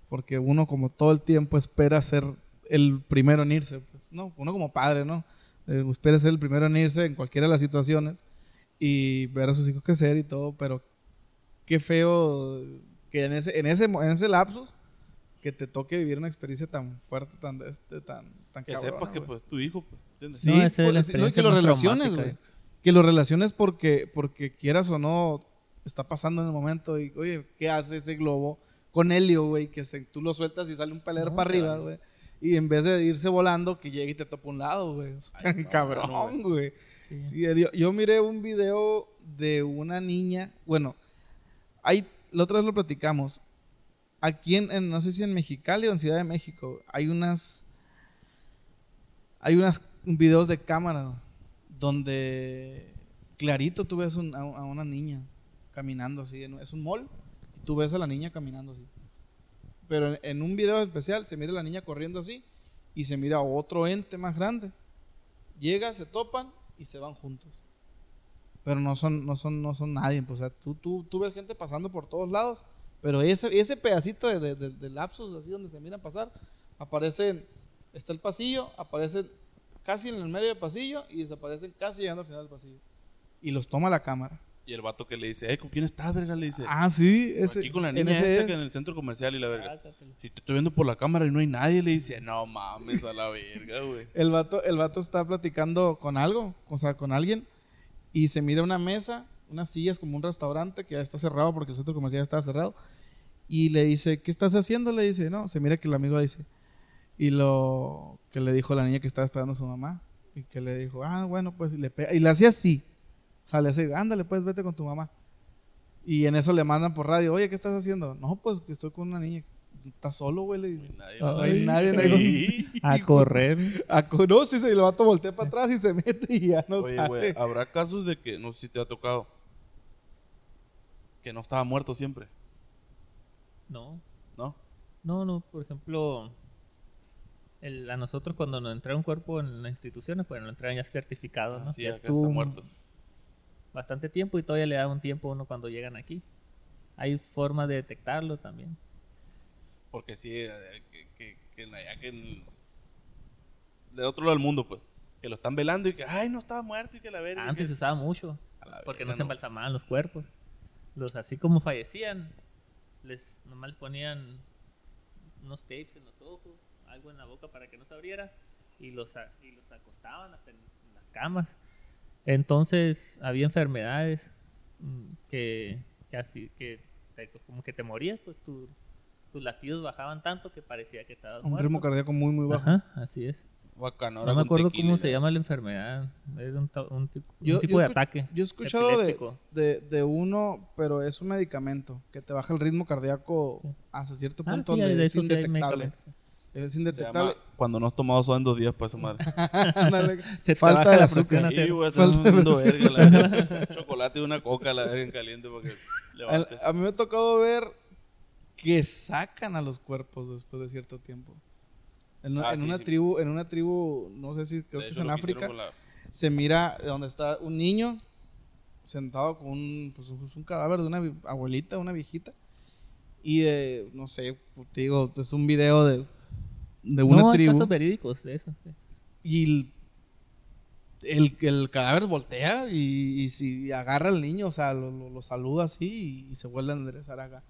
Porque uno como todo el tiempo espera ser el primero en irse. Pues, no, uno como padre, ¿no? Eh, espera ser el primero en irse en cualquiera de las situaciones. Y ver a sus hijos crecer y todo. Pero qué feo que en ese, en ese, en ese lapsus que te toque vivir una experiencia tan fuerte, tan, este, tan, tan Que cabrona, sepas que pues tu hijo, pues, ¿entiendes? Sí, No, esa es pues, la experiencia que lo relaciones, güey. Que lo relaciones porque, porque quieras o no, está pasando en el momento y, oye, ¿qué hace ese globo con helio, güey? Que se, tú lo sueltas y sale un pelero No, para arriba, güey. Y en vez de irse volando, que llegue y te topa un lado, güey. No, cabrón, güey. güey. Sí. Sí, yo, yo miré un video de una niña, bueno, hay, la otra vez lo platicamos, aquí en, en- no sé si en Mexicali o en Ciudad de México, hay unas, hay unas videos de cámara donde clarito tú ves a, una niña caminando así, es un mall, y tú ves a la niña caminando así. Pero en, en un video especial se mira a la niña corriendo así y se mira a otro ente más grande. Llega, se topan y se van juntos. Pero no son, no son, no son nadie. pues, o sea, tú, tú, tú ves gente pasando por todos lados. Pero ese, ese pedacito de, de, de- de lapsos así donde se miran pasar, aparecen, está el pasillo, aparecen casi en el medio del pasillo y desaparecen casi llegando al final del pasillo. Y los toma la cámara. Y el vato que le dice, eh, ¿con quién estás, verga? Le dice, Ah, sí, ese. aquí con la en niña esta es. que en el centro comercial y la verga. Si te estoy viendo por la cámara y no hay nadie, le dice, no mames a la verga, güey. El vato, el vato está platicando con algo, o sea, con alguien, y se mira una mesa, unas sillas como un restaurante que ya está cerrado porque el centro comercial ya estaba cerrado. Y le dice, ¿qué estás haciendo? Le dice, no, se mira que el amigo dice. Y lo que le dijo la niña que estaba esperando a su mamá. Y que le dijo, ah, bueno, pues, y le pega. Y le hacía así. O sea, le hace, ándale, pues, vete con tu mamá. Y en eso le mandan por radio, oye, ¿qué estás haciendo? No, pues, que estoy con una niña. ¿Estás solo, güey? Le nadie. Ay, No hay nadie, Sí. A correr. No, sí, sí, el vato voltea para atrás y se mete y ya no Oye, güey, habrá casos de que, no sé si te ha tocado, que no estaba muerto siempre, No, ¿no? no, no. Por ejemplo, el- a nosotros cuando nos entra un cuerpo en las instituciones, pues nos entregan ya certificado, ¿no? Ah, sí, ya está muerto. bastante tiempo y todavía le da un tiempo a uno cuando llegan aquí. Hay formas de detectarlo también. Porque sí, eh, que, que, que en allá que en- de otro lado del mundo, pues, que lo están velando y que, ay, no estaba muerto y que la verga. Antes se usaba mucho, porque verga, no se embalsamaban los cuerpos. Los así como fallecían, les nomás les ponían unos tapes en los ojos, algo en la boca para que no se abriera y los y los acostaban hasta en, en las camas. Entonces había enfermedades mm, que, que así que como que te morías, pues tu- tus latidos bajaban tanto que parecía que estabas Un muerto. ritmo cardíaco muy, muy bajo. Ajá, así es. Bacano, No me acuerdo tequila cómo y se la- llama la enfermedad. Es un, tipo, un Yo- tipo yo de ataque. Yo he escuchado de, epiléptico. de, de uno, pero es un medicamento que te baja el ritmo cardíaco hasta cierto Ah, punto sí, donde de es sí indetectable. Es indetectable. llama cuando no has tomado soda en dos días para esa madre. Se Falta de la azúcar. a cero. güey, Falta de verga, la. Chocolate y una coca la verga en caliente para que Al- levante. a mí me ha tocado ver que sacan a los cuerpos después de cierto tiempo. En, una- Ah, en sí, una sí. tribu, en una tribu, no sé si creo De que es en África, la- se mira donde está un niño sentado con un, pues, un- cadáver de una abuelita, una viejita. Y de, no sé, te digo, es un video de, de una no, hay tribu. casos verídicos de eso. sí. Y el, el, el cadáver voltea y, y si agarra al niño, o sea, lo, lo- lo saluda así y, se vuelve a enderezar acá.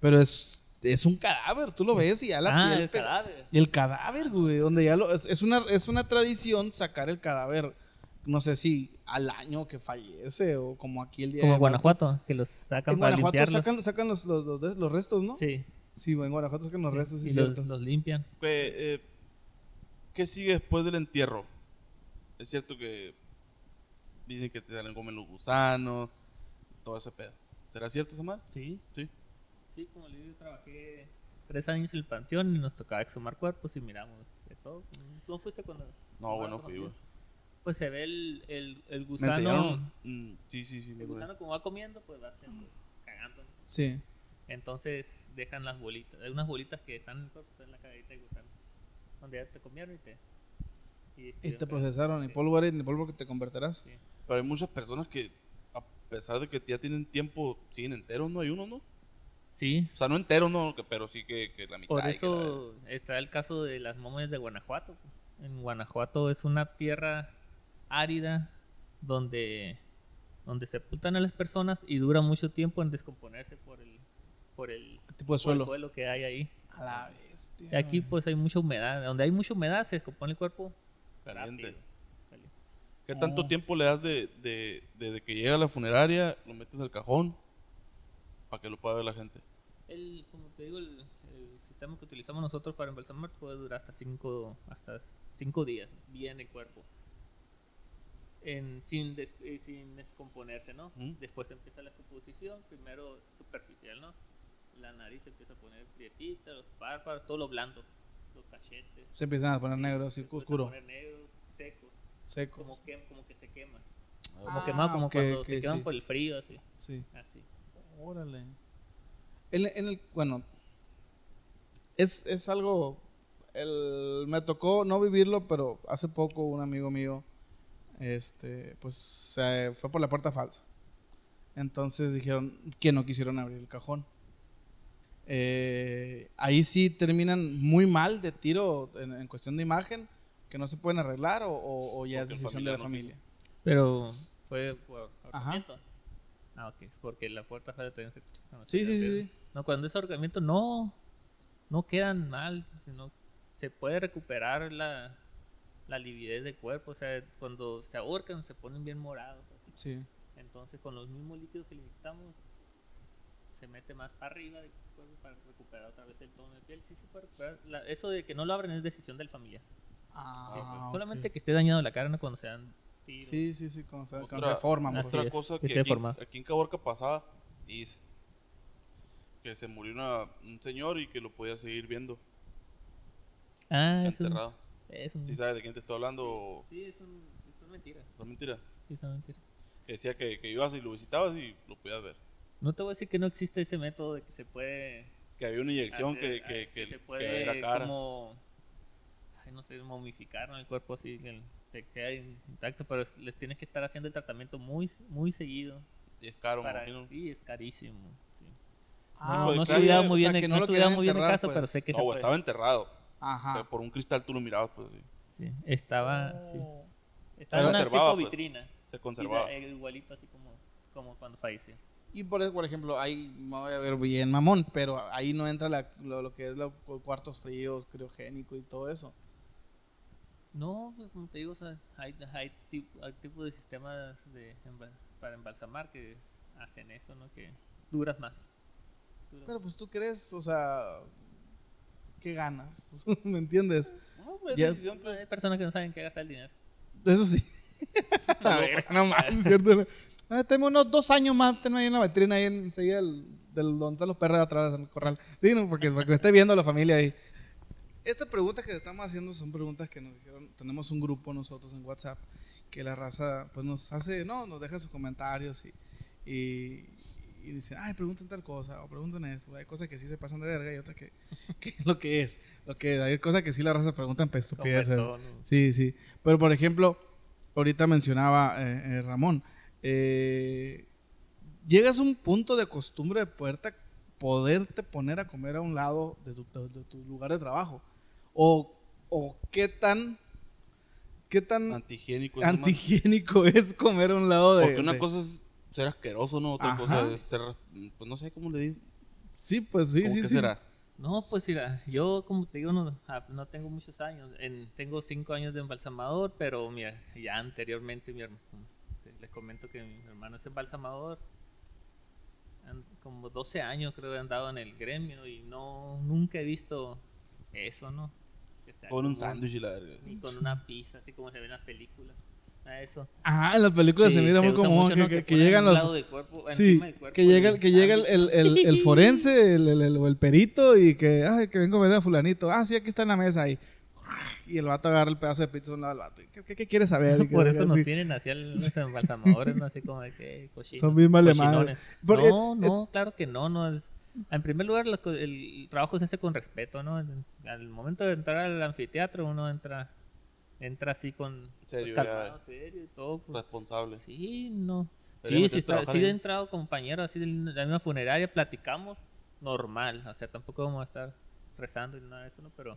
Pero es, es un cadáver, tú lo ves y ya la ah, piel el cadáver. y el cadáver, güey, donde ya lo... Es, es una, es una tradición sacar el cadáver, no sé si al año que fallece o como aquí el día Como de en muertos. Guanajuato, que los sacan En para Guanajuato limpiarlos. sacan, sacan los, los, los, los restos, ¿no? Sí. Sí, en Guanajuato sacan los restos, sí, y cierto. los limpian. Que, eh, ¿Qué sigue después del entierro? Es cierto que dicen que te salen comen los gusanos, todo ese pedo. ¿Será cierto esa madre? Sí, Sí. Sí, como le digo, trabajé tres años en el panteón y nos tocaba exhumar cuerpos y miramos de todo. ¿Tú fuiste cuando? No, bueno, fui, güey. Pues se ve el, el, el Me gusano. enseñaron. mm, sí, sí, sí. El gusano como va comiendo, pues va haciendo, cagando. ¿no? Sí. Entonces dejan las bolitas. Hay unas bolitas que están en el cuerpo, están en la cagadita de gusano. Donde ya te comieron y te. Y, Y te procesaron, y polvo eres, ni polvo que te convertirás. Pero hay muchas personas que, a pesar de que ya tienen tiempo, siguen enteros, ¿no? Hay uno, ¿no? Sí, O sea, no enteros, no, pero sí que, que la mitad. por y que la- eso está el caso de las momias de Guanajuato. En Guanajuato es una tierra árida donde, donde sepultan a las personas y dura mucho tiempo en descomponerse por el, por el, ¿Qué tipo de por el suelo? que hay ahí. A la bestia. Y aquí pues hay mucha humedad. Donde hay mucha humedad se descompone el cuerpo rápido. ¿Qué tanto Oh. tiempo le das de, de- desde que llega a la funeraria, lo metes al cajón, para que lo pueda ver la gente? El, como te digo, el, el sistema que utilizamos nosotros para embalsamar puede durar hasta cinco, hasta cinco días, bien el cuerpo. En, sin, des- eh, sin descomponerse, ¿no? Ujú. Después empieza la composición, primero superficial, ¿no? La nariz se empieza a poner prietita, los párpados, todo lo blando, los cachetes. Se empiezan a poner negro, así se oscuro, poner negro, seco, seco. como, que, como que se quema. Ah, Como quemado, como ok, cuando se queman sí. por el frío, así. Sí. así. Órale. En, en el, bueno, es, es algo, el, me tocó no vivirlo, pero hace poco un amigo mío, este, pues se fue por la puerta falsa. Entonces dijeron que no quisieron abrir el cajón. Eh, ahí sí terminan muy mal de tiro en, en cuestión de imagen, que no se pueden arreglar o, o- o ya Porque es decisión de la no familia. Pero fue por Ajá. Ah, ok. Porque la puerta falla también se... no, Sí, sí, sí, sí. No, cuando es ahorcamiento no, no quedan mal, sino se puede recuperar la, la lividez del cuerpo. O sea, cuando se ahorcan se ponen bien morados. así. Sí. Entonces, con los mismos líquidos que le inyectamos, se mete más para arriba del cuerpo para recuperar otra vez el tono de piel. Sí se puede recuperar. La- eso de que no lo abren es decisión del familiar. Ah, Solamente ok. que esté dañado la cara ¿no? cuando se dan tiros. Sí, sí, sí, cuando se, cuando Otra- se forma. Así pues. Otra es, cosa que que esté aquí, aquí en Caborca pasaba, dice que se murió una- un señor y que lo podía seguir viendo Ah, enterrado. es un- ¿Sí sabes de quién te estoy hablando? Sí, es, un, es una mentira. Es mentira. Sí, es una mentira. Que decía que, que ibas y lo visitabas y lo podías ver. No te voy a decir que no existe ese método de que se puede. Que había una inyección hacer- que, que, ah, que, se que puede era cara. como. Ay, no sé, momificar ¿no? el cuerpo así, que te queda intacto, pero es- les tienes que estar haciendo el tratamiento muy, muy seguido. Y es caro, Para, imagino. sí, es carísimo. sí. Ah, no, pues, no o muy sea, bien, que el- no muy bien el caso, pero pues. sé que No, se puede. estaba enterrado. Ajá. Pero por un cristal tú lo mirabas, pues sí. Sí, estaba, sí. Oh. Estaba en Se una conservaba, tipo pues. vitrina. Se conservaba. Y era igualito así como, como cuando falleció. Y por, por ejemplo, ahí me voy a ver bien mamón, pero ahí no entra la- lo, lo que es los cuartos fríos, criogénico y todo eso. No, pues, como te digo, o sea, hay, hay, tip- hay tipos de sistemas de, para embalsamar que hacen eso, ¿no? Que duras más. Duras Pero pues tú crees, o sea, ¿qué ganas? ¿Me entiendes? No, güey, Ya- decisión, pues. Hay personas que no saben qué gastar el dinero. Eso sí. No más, ¿cierto? Ah, tengo unos dos años más, tengo ahí en la vitrina, ahí enseguida del, del donde están los perros atrás en el corral. Sí, no, porque, porque me esté viendo la familia ahí. Estas preguntas que estamos haciendo son preguntas que nos hicieron. Tenemos un grupo nosotros en WhatsApp que la raza pues nos hace, no, nos deja sus comentarios y, y, y dicen, ay, pregunten tal cosa o pregunten eso. Hay cosas que sí se pasan de verga y otras que, que es lo que es. Lo que hay cosas que sí la raza preguntan pues estupideces. ¿no? Sí, sí. Pero por ejemplo, ahorita mencionaba eh, eh, Ramón, eh, llegas a un punto de costumbre de poderte, poderte poner a comer a un lado de tu, de- de tu lugar de trabajo. O, o qué tan, qué tan Antihigiénico. es nomás. antihigiénico es comer a un lado de... Porque una de- cosa es ser asqueroso, ¿no? Otra Ajá. cosa es ser. Pues no sé cómo le dices. Sí, pues sí, ¿Cómo sí, sí. será? No, pues mira, yo como te digo, no, ah, no tengo muchos años. En, tengo cinco años de embalsamador, pero mira, ya anteriormente mi les comento que mi hermano es embalsamador. Como 12 años creo que he andado en el gremio y no nunca he visto eso, ¿no? Sea Con un sándwich y la verga. Ni con una pizza, así como se ve en las películas. Nada de eso. Ajá, en las películas Sí, se mira muy usa común mucho, que, ¿no? que- que llegan los... lado del cuerpo, Sí, del cuerpo que llega, el que llega el, el, el, el forense el, el- el- o el perito y que, ay, que vengo a ver a fulanito. Ah, sí, aquí está en la mesa ahí. Y el vato agarra el pedazo de pizza de un lado del vato. ¿Qué, qué, qué quieres saber? Y que- Por eso nos así. tienen así al- los embalsamadores, no así como de que cochinos, Son bien. Porque- No, no, claro que no, no es. En primer lugar, lo el trabajo se hace con respeto, ¿no? Al momento de entrar al anfiteatro, uno entra, entra así con pues, Serio, calmado, serio y todo. pues. Responsable. Sí, no. Sí, sí, está, sí he entrado compañeros así de la misma funeraria, platicamos normal, o sea, tampoco vamos a estar rezando y nada de eso, ¿no? Pero,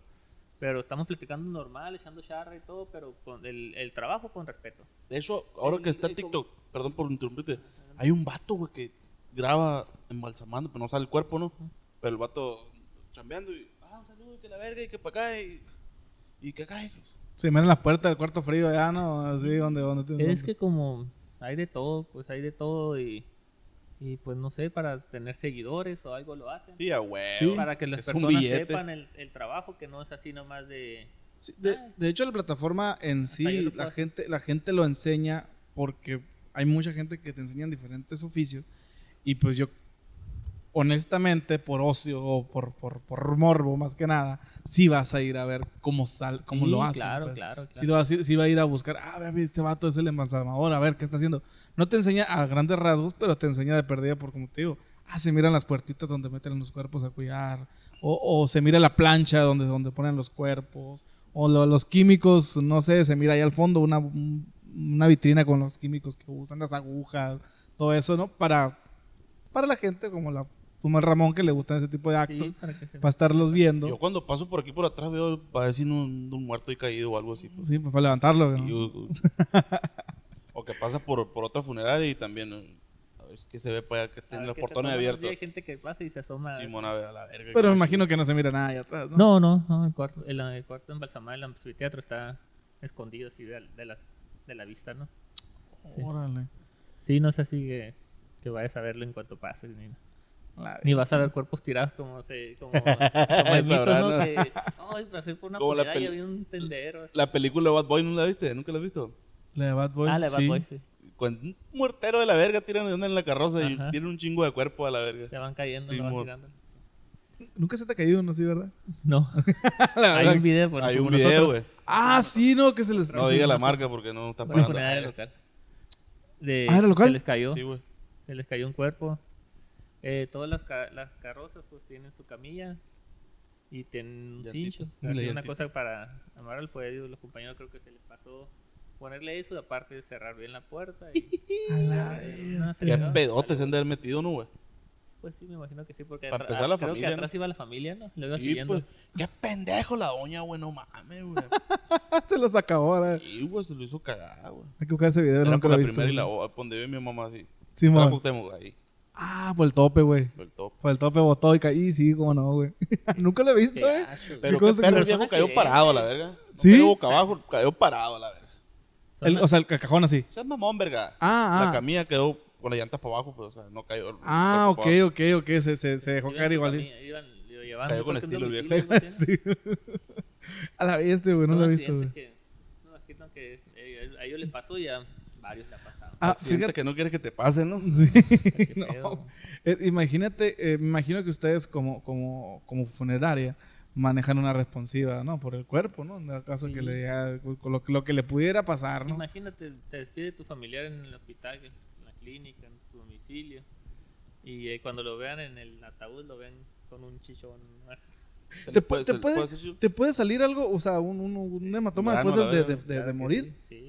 pero estamos platicando normal, echando charra y todo, pero con el, el trabajo con respeto. De hecho, ahora que está el- TikTok, perdón por interrumpirte, hay un vato, güey, que graba embalsamando, pero no sale el cuerpo, ¿no? Pero el vato chambeando y, ah, un saludo, y que la verga, y que para acá, y, y que acá. y- Se miran las puertas del cuarto frío ya, ¿no? Así, donde, donde, Es que como hay de todo, pues hay de todo y, y pues no sé, para tener seguidores o algo lo hacen. Sí, a huevo. Sí. Para que las personas billete. sepan el, el trabajo, que no es así nomás de... Sí, de, de hecho, la plataforma en sí, la gente, la gente lo enseña porque hay mucha gente que te enseñan diferentes oficios y pues yo, honestamente, por ocio o por, por, por morbo más que nada, sí vas a ir a ver cómo, sal, cómo Sí, lo hacen. Claro, pues. claro, claro. Sí, lo vas a sí va a ir a buscar, ah, ve, este vato es el embalsamador, a ver qué está haciendo. No te enseña a grandes rasgos, pero te enseña de perdida por como te digo. Ah, se miran las puertitas donde meten los cuerpos a cuidar. O, o se mira la plancha donde, donde ponen los cuerpos. O lo- los químicos, no sé, se mira ahí al fondo una, un- una vitrina con los químicos que usan, las agujas, todo eso, ¿no? Para, para la gente como la el Ramón que le gustan ese tipo de actos, Sí, para que se... para estarlos viendo. Yo cuando paso por aquí por atrás veo no un, un muerto y caído o algo así. pues. Sí, pues, para levantarlo. ¿no? Yo- o que pasa por, por otra funeraria y también a ver que se ve para allá que tienen los portones abiertos. sí, hay gente que pasa y se asoma. Simón, a ver, a la verga. Pero me imagino que no se mira nada allá atrás, ¿no? No, no, no, el cuarto, el, el cuarto embalsamado del anfiteatro está escondido así de, de, las, de la vista, ¿no? Órale. Sí, no es así que, que vayas a verlo en cuanto pases, ni, ni vas a ver cuerpos tirados como se, como, como el mito, ¿no? Que, ay, pasé por una funeraria y había un tendero. así. La película Bad Boy, ¿no la viste? ¿Nunca la has visto? La de Bad Boys. ah, la de Bad sí. Boy, sí. Cuando un muertero de la verga tiran en la carroza Ajá. y tiene un chingo de cuerpo a la verga. Ya van cayendo, Sí, lo van tirando. Nunca se te ha caído uno, ¿sí, verdad? No, La hay verdad un video, bueno, Hay un video, güey. Ah, sí, no, que se les... No diga se- la marca porque no está pagando. funeraria local. De, Ah, ¿era local? Se les cayó. Sí, güey. Se les cayó un cuerpo. Eh, todas las, ca- las carrozas pues tienen su camilla y tienen un cincho. Una Así, una llantita. cosa para amar al poder. Los compañeros creo que se les pasó ponerle eso aparte de cerrar bien la puerta. Y, A la No, se Qué pedote se han de haber metido, ¿no, güey? Pues sí, me imagino que sí, porque Para empezar, la creo familia, que atrás ¿no? iba la familia, ¿no? Lo iba Sí, siguiendo. pues. Qué pendejo la doña, güey, no mames, güey. se los acabó, ahora. Sí, güey, se lo hizo cagar, güey. Hay que buscar ese video, Era nunca por la visto. primera y la donde ve mi mamá así. Mon. Cuauhtémoc ahí, Ah, por el tope, güey. por el top. Por el tope botó y caí, sí, cómo no, güey. nunca lo he visto, Qué güey. Pero qué perro, el viejo cayó parado la verga. No ¿Sí? cayó boca abajo, cayó parado la verga. El- o sea, el ca- cajón así. O sea, es mamón, verga. Ah, La ah. camilla quedó con la llanta para abajo, pues, o sea, no cayó. el Ah, ok, ok, ok. Se, se, se dejó caer igual. iban- lo llevaban, Cayó con estilo el viejo. ¿no? A la bestia, güey, no lo he visto, güey. me imagino que eh, a ellos les pasó y a varios le ha pasado. Ah, fíjate. que no quieres que te pase, ¿no? Sí, no. Eh, imagínate, eh, me imagino que ustedes como, como, como funeraria manejan una responsiva, ¿no? Por el cuerpo, ¿no? En el caso Sí. que le diga- con lo, lo que le pudiera pasar, ¿no? Imagínate, te despide tu familiar en el hospital, en la clínica, en tu domicilio. Y eh, cuando lo vean en el ataúd, lo ven con un chichón. ¿Te, puede, te, puede, te puede salir algo, o sea, un, un, un hematoma después de, de- de- morir? Sí, sí.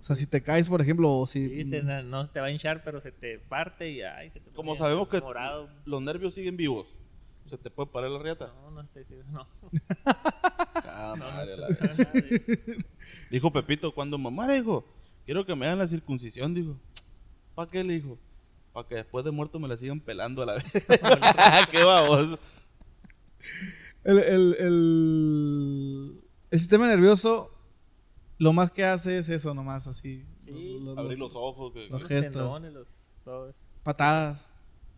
O sea, si te caes, por ejemplo, o si... Sí, te- no te va a hinchar, pero se te parte y ay, se te Como sabemos que morado. los nervios siguen vivos, se te puede parar la riata. No, no estoy seguro, no. Ah, No, la- Dijo Pepito, cuando mamá le dijo, quiero que me hagan la circuncisión, dijo. ¿Para qué le dijo? Para que después de muerto me la sigan pelando a la vez. qué baboso. El, el, el, el sistema nervioso, lo más que hace es eso nomás, así. Sí. Los- los- Abrir los ojos. Que, los los gestos. tendones, los-. Patadas.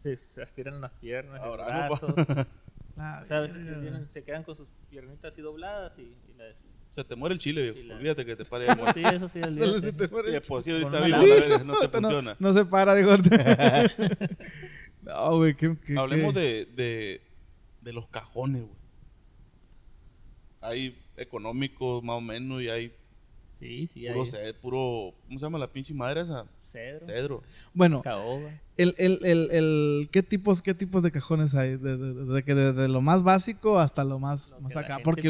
Se, se estiran las piernas, el Ahora, brazo. La O sea, a veces verga. tienen- se quedan con sus piernitas así dobladas y, y las... se te muere el chile, viejo. La- Olvídate que te pare de muerte. Sí, eso sí, olvídate. se te muere Sí, el pues sí, Con ahorita vivo, la verga, no te no, funciona. no se para, digo. no, güey, qué, qué- Hablemos qué- de, de, de los cajones, güey. Hay económicos más o menos y hay Sí, sí, puro, ced- puro ¿cómo se llama la pinche madre esa? cedro, Cedro. Bueno, el, el, el, el- ¿qué, tipos, ¿qué tipos de cajones hay? De, de, de- de que desde lo más básico hasta lo más, lo más acá. Porque,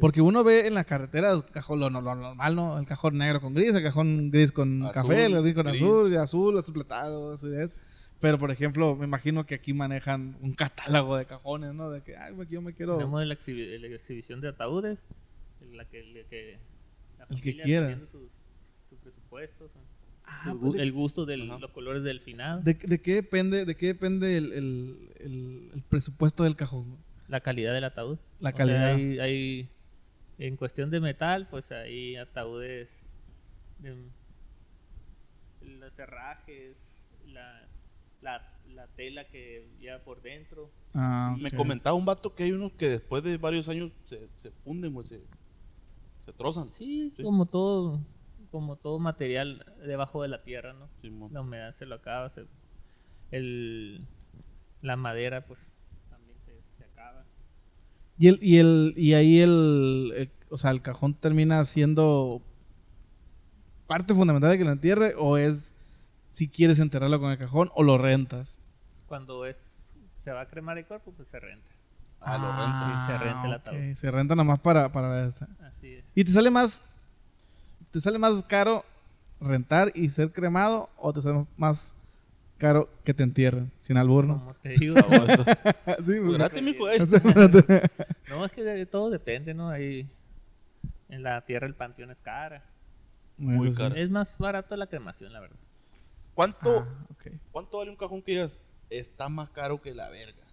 porque uno ve en la carretera el cajón, lo, lo- lo normal, ¿no? El cajón negro con gris, el cajón gris con Azul, café, el gris con gris. azul, el azul, azul platado, así de- Pero, por ejemplo, me imagino que aquí manejan un catálogo de cajones, ¿no? De que, ay, yo me quiero... Tenemos la, exhibi- la exhibición de ataúdes, en la que, la que la El que quiera. dependiendo Sus, sus presupuestos, Ah, su pues, el gusto de los colores del final. ¿De, de qué depende, de qué depende el, el- el- el presupuesto del cajón? la calidad del ataúd. La O sea, calidad. hay, hay- en cuestión de metal, pues hay ataúdes de los herrajes, la, la, la tela que lleva por dentro. Ah, Me ok. comentaba un vato que hay unos que después de varios años se, se funden, güey, se, se trozan. Sí, Sí. como todo como todo material debajo de la tierra, ¿no? La humedad se lo acaba, se- el, la madera pues también se, se acaba. Y, el, y, el, y ahí el, el- o sea, el cajón termina siendo parte fundamental de que lo entierre o es si quieres enterrarlo con el cajón o lo rentas. Cuando es se va a cremar el cuerpo, pues se renta. Ah, lo renta. Sí, se renta el ok. ataúd. Se renta nada más para, para esta. Así es. ¿Y te sale más te sale más caro rentar y ser cremado o te sale más caro que te entierren sin albur, ¿no? Como te digo, Sí, Pues pues, no es que de todo depende, ¿no? Ahí en la tierra el panteón es cara. Muy sí. caro. Es más barato la cremación, la verdad. ¿Cuánto, Ah. ¿Cuánto vale un cajón que digas? Está más caro que la verga.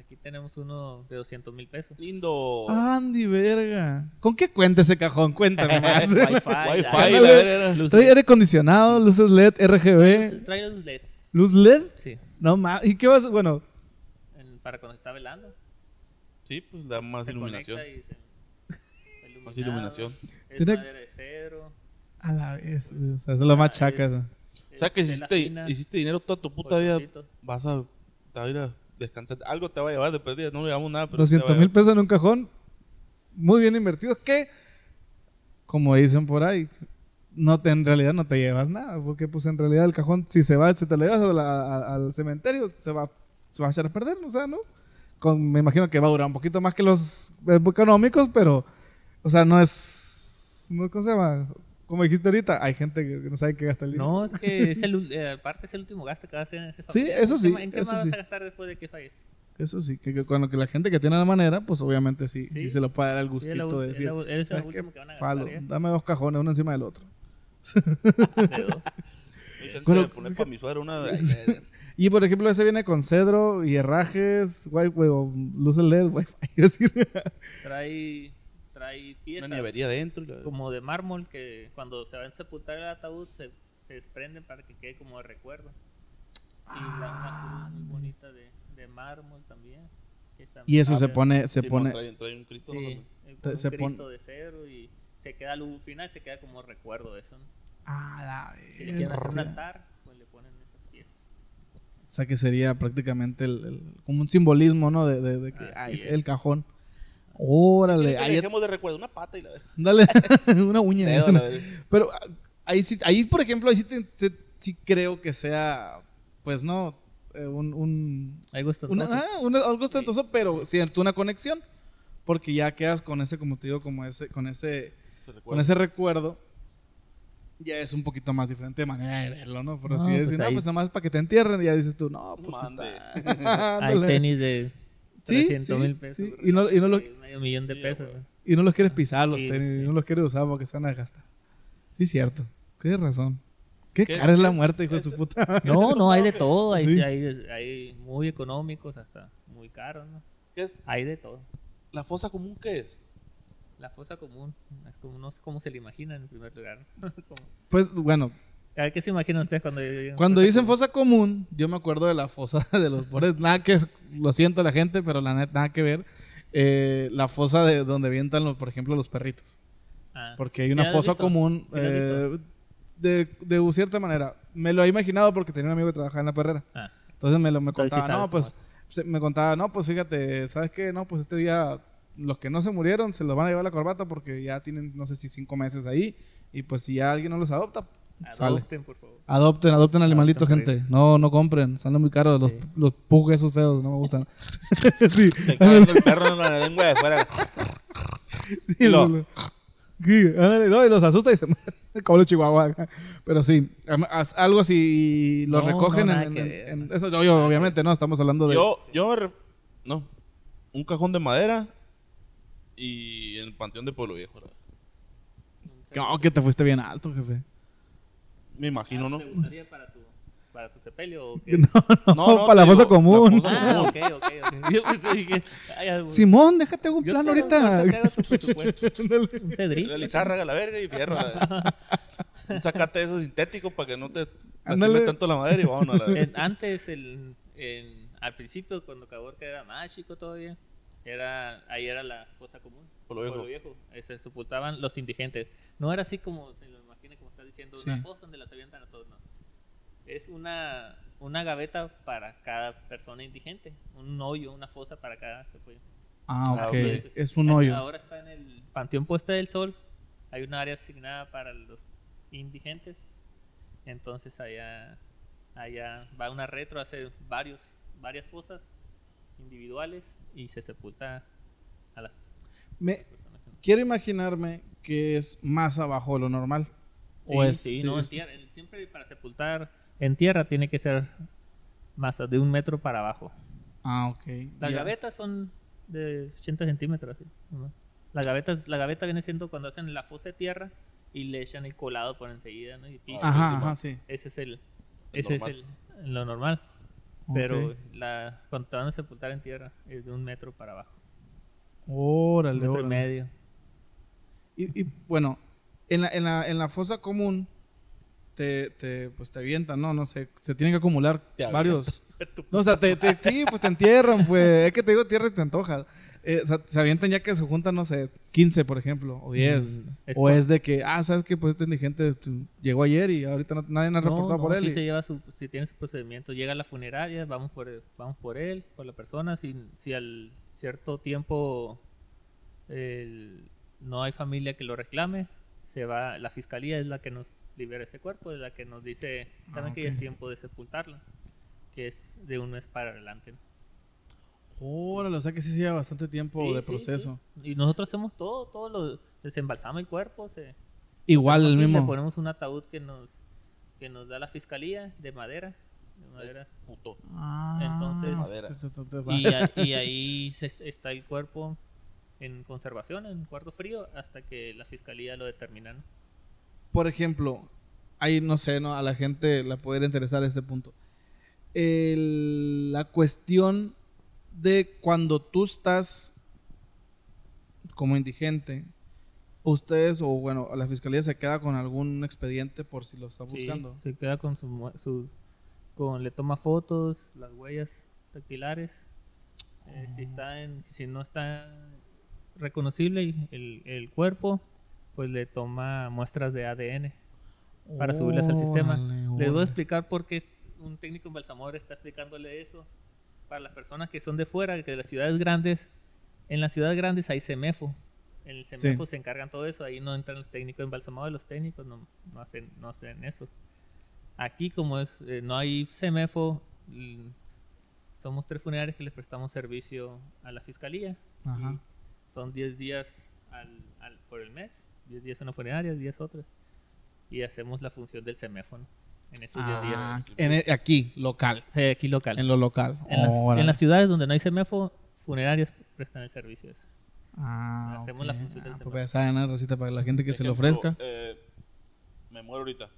Aquí tenemos uno de 200 mil pesos. Lindo. Andy, verga. ¿Con qué cuenta ese cajón? Cuéntame más. Wi-Fi, Wi-Fi, la- la verga. luz Trae aire acondicionado, luces LED, RGB, Trae luz LED, luz LED. sí, No más. ¿Y qué vas? Bueno, en- para cuando está velando. Sí, pues da más se iluminación. conecta y se- Más iluminación. Es Tiene- madera de cedro. a la vez. O sea, eso es lo más Ah, chaca. es-. O sea que hiciste, hiciste dinero toda tu puta vida. Vas a, a ir a descansar. Algo te va a llevar de no le llevamos nada. Pero 200 mil pesos en un cajón. Muy bien invertidos. Que, como dicen por ahí, no te, en realidad no te llevas nada. Porque, pues, en realidad el cajón, si se va, si te lo llevas a la- a- al cementerio, se va, se va a echar a perder. O sea, ¿no? Con, me imagino que va a durar un poquito más que los económicos, pero, o sea, no es. No, ¿Cómo se llama? Como dijiste ahorita, hay gente que no sabe qué gasta el dinero. No, es que es el, eh, aparte es el último gasto que va a hacer en ese Sí, familiar. eso ¿En qué sí, ¿En qué eso más sí. vas a gastar después de que fallece? Eso sí, que, que cuando que la gente que tiene la manera, pues obviamente sí, sí, Sí. se lo puede dar el Sí, la gustito de decir. es el ¿sabes último que van a gastar, Falo, ¿eh? dame dos cajones, uno encima del otro. De dos. Bueno, poner para mi suegra una. Y por ejemplo, ese viene con cedro y herrajes, wi- luces LED, wifi. decir, Trae, trae una piezas nevería adentro. como de mármol que cuando se va a sepultar el ataúd se, se desprenden para que quede como de recuerdo. Y la, una cruz muy bonita de, de mármol también. y eso Ah, se pone, se Sí, pone, Trae, trae un Cristo. Sí, ¿no? Te- con un se Cristo pone- de cedro y se queda al final se queda como recuerdo de eso. ¿no? Ah, la Si le quieren hacer un altar, pues le ponen esas piezas. O sea que sería prácticamente el, el- como un simbolismo, ¿no? De, de- de que, ah, es es. el cajón. ¿Quiere Órale, ahí, le dejemos de recuerdo una pata y la verga. dale, una uña. Dedo, la. Pero ah, ahí sí, ahí por ejemplo, ahí sí, te- te- sí creo que sea, pues no, eh, un, un, gusto. una- ah, algo ostentoso, pero cierto, una conexión. Porque ya quedas con ese, como te digo, como ese, con ese, Se con ese recuerdo. Ya es un poquito más diferente de manera de verlo, ¿no? Por No, así pues decir, no, ahí- pues nada más para que te entierren y ya dices tú, no, pues Mande. está. Hay tenis de Sí, 300 mil sí, pesos. sí. Y no- y no lo- de Medio millón de pesos. Y no los quieres pisar los Sí, tenis, sí. no los quieres usar porque se van a desgastar. Sí, cierto. Tienes razón. Qué, ¿Qué- cara es la muerte, hijo de su puta. No, no, hay de todo. Hay, Sí. hay, hay muy económicos hasta muy caros, ¿no? ¿Qué es? Hay de todo. ¿La fosa común qué es? La fosa común, es como, no sé cómo se le imagina en primer lugar. Pues bueno, a ¿qué se imaginan ustedes cuando cuando dicen fosa común, yo me acuerdo de la fosa de los pobres. Nada que, lo siento la gente, pero la neta, nada que ver. Eh, la fosa de donde avientan, los, por ejemplo, los perritos. Ah, Porque hay ¿sí una has fosa visto? común ¿Sí eh, de, de cierta manera. Me lo he imaginado porque tenía un amigo que trabajaba en la perrera. Ah, Entonces me lo me Entonces sí contaba, sabes no, pues se- me contaba, no, pues fíjate, ¿sabes qué? No, pues este día los que no se murieron se los van a llevar la corbata porque ya tienen, no sé si cinco meses ahí y pues si ya alguien no los adopta, sale. adopten, por favor. Adopten, adopten animalitos, gente. No, no compren, salen muy caros los, Sí. los pugs esos feos, no me gustan. sí. Te cagas el perro en la lengua de fuera. Y lo- lo- no, y los asusta y se mueren. Como los chihuahuas. Pero sí, algo así lo No, recogen no, en, eso yo, yo, obviamente no estamos hablando de Yo, yo ref- No. Un cajón de madera y en el panteón de Pueblo Viejo. No, que te fuiste bien alto, jefe. Me imagino, ¿no? ¿Te gustaría para tu, para tu sepelio o qué? No, no, No, no, para la fosa común. la fosa Ah, común. ok, ok, ok. Yo pues dije, ay, algo- Simón, déjate un yo plan te- ahorita. ahorita te hago tu presupuesto. Un cedrito. La lizárraga, la verga y fierro. la- Un sacate de eso sintético para que no te Ándale. tanto la madera y vámonos a la verga. En- antes, el, en- al principio, cuando Caborca era más chico todavía, era, ahí era la fosa común. Pueblo Viejo. Eh, Se sepultaban los indigentes. No era así como se lo diciendo, Sí. una fosa donde las avientan a todos, no. Es una, una gaveta para cada persona indigente. Un hoyo, una fosa para cada sepulcro. Ah, Ah, ok. ok. Es un hoyo. Ahora está en el Panteón Puesta del Sol. Hay un área asignada para los indigentes. Entonces allá, allá va una retro, hace varios, varias fosas individuales y se sepulta a las Me, quiero imaginarme que es más abajo de lo normal. O Sí, es, sí, sí, no, en es- tierra. Siempre para sepultar en tierra tiene que ser más de un metro para abajo. Ah, ok. Las ya. gavetas son de 80 centímetros, así. ¿no? La gaveta, la gaveta viene siendo cuando hacen la fosa de tierra y le echan el colado por enseguida, ¿no? Y piso. Ajá, sí. Ese es el, El ese normal. es el, lo normal. Pero la, cuando te van a sepultar en tierra es de un metro para abajo. Órale, Un metro y medio. Y, y, bueno, en la, en, la, en la fosa común te, te, pues te avientan, ¿no? No sé, se tienen que acumular varios. No, o sea, te, te- sí, pues te entierran, pues. Es que te digo tierra y te antoja. Eh, o sea, se avientan ya que se juntan, no sé, 15, por ejemplo, o 10. Mm, o es de que, ah, ¿sabes qué? Pues este indigente llegó ayer y ahorita no- nadie ha reportado no, por él. sí y- se lleva su, si tiene su procedimiento, llega a la funeraria, vamos por él, vamos por él, por la persona, si, si al cierto tiempo el- no hay familia que lo reclame, se va, la fiscalía es la que nos libera ese cuerpo, es la que nos dice, saben Ah, que ya es tiempo de sepultarlo, que es de un mes para adelante. Órale, o sea que sí se lleva bastante tiempo Sí, de sí, proceso. sí. Y nosotros hacemos todo, todo lo, desembalsama el cuerpo, se, Igual el mismo. Le ponemos un ataúd que nos, que nos da la fiscalía de madera. De madera. Puto. Ah, Entonces- Madera. te- te- te- te va. Y, a- y ahí se- está el cuerpo en conservación, en cuarto frío, hasta que la fiscalía lo determina. ¿no? Por ejemplo, ahí no sé, ¿no? A la gente la puede interesar este punto. El- la cuestión de cuando tú estás como indigente, ustedes o bueno, la fiscalía se queda con algún expediente por si lo está Sí, buscando. se queda con su, con le toma fotos, las huellas dactilares. Eh, si está en, si no está reconocible el, el cuerpo, pues le toma muestras de ADN para subirlas al sistema. Órale, Les voy a explicar por qué un técnico embalsamador está explicándole eso. Para las personas que son de fuera, que de las ciudades grandes, en las ciudades grandes hay CEMEFO. En el CEMEFO se encargan todo eso, ahí no entran los técnicos embalsamadores, los técnicos no, no hacen, no hacen eso. Aquí como es, eh, no hay CEMEFO, somos tres funerarios que les prestamos servicio a la fiscalía. Ajá. Son 10 días al, al- por el mes, 10 días una funeraria, 10 otras. Y hacemos la función del CEMEFO ¿no? en esos 10 días. Ah, en el- aquí, local. Eh, aquí local. En lo local. En las, Órale. en las ciudades donde no hay CEMEFO, funerarias prestan el servicio. ese. Ah, hacemos ok. la función del Ah, semáforo. pues saben, ¿no? Rosita, para la gente que se le Ejemplo, ofrezca. eh, me muero ahorita.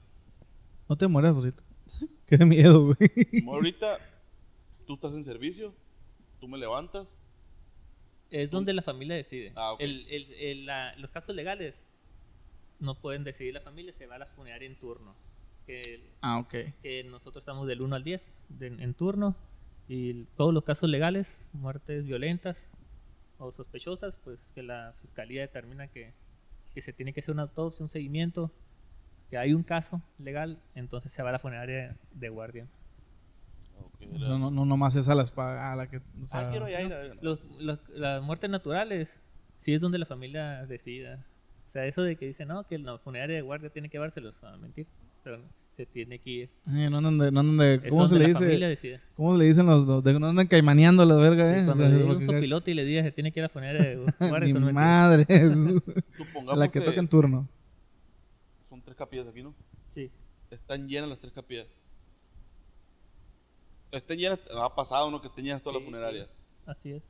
No te mueras ahorita. Qué miedo, güey. Me muero ahorita. Tú estás en servicio. Tú me levantas. Es donde la familia decide. Ah, ok. El- el- el- la- los casos legales no pueden decidir la familia, se va a la funeraria en turno. Que, Ah, ok. que nosotros estamos del 1 al 10 de- en turno y todos los casos legales, muertes violentas o sospechosas, pues que la fiscalía determina que, que se tiene que hacer una autopsia, un seguimiento, que hay un caso legal, entonces se va a la funeraria de guardia. No, no, no nomás es a la, espa- a la que. o sea, ah, quiero ya ir a. Los, los- las muertes naturales, sí es donde la familia decida. O sea, eso de que dicen, no, que la funeraria de guardia tiene que llevárselos a mentir. Pero se tiene que ir. eh, no andan de, no andan de- ¿Cómo se donde le la familia dice? decide. ¿Cómo le dicen los, los de no andan caimaneando la verga, eh? Y cuando le un sopilote y le diga que tiene que ir a la funeraria de guardia, Mi madre. Supongamos la que toca en turno. son tres capillas aquí, ¿no? Sí. Están llenas las tres capillas. Estén llenas, ha pasado, ¿no? Que estén llenas todas Sí, las funerarias. Así es.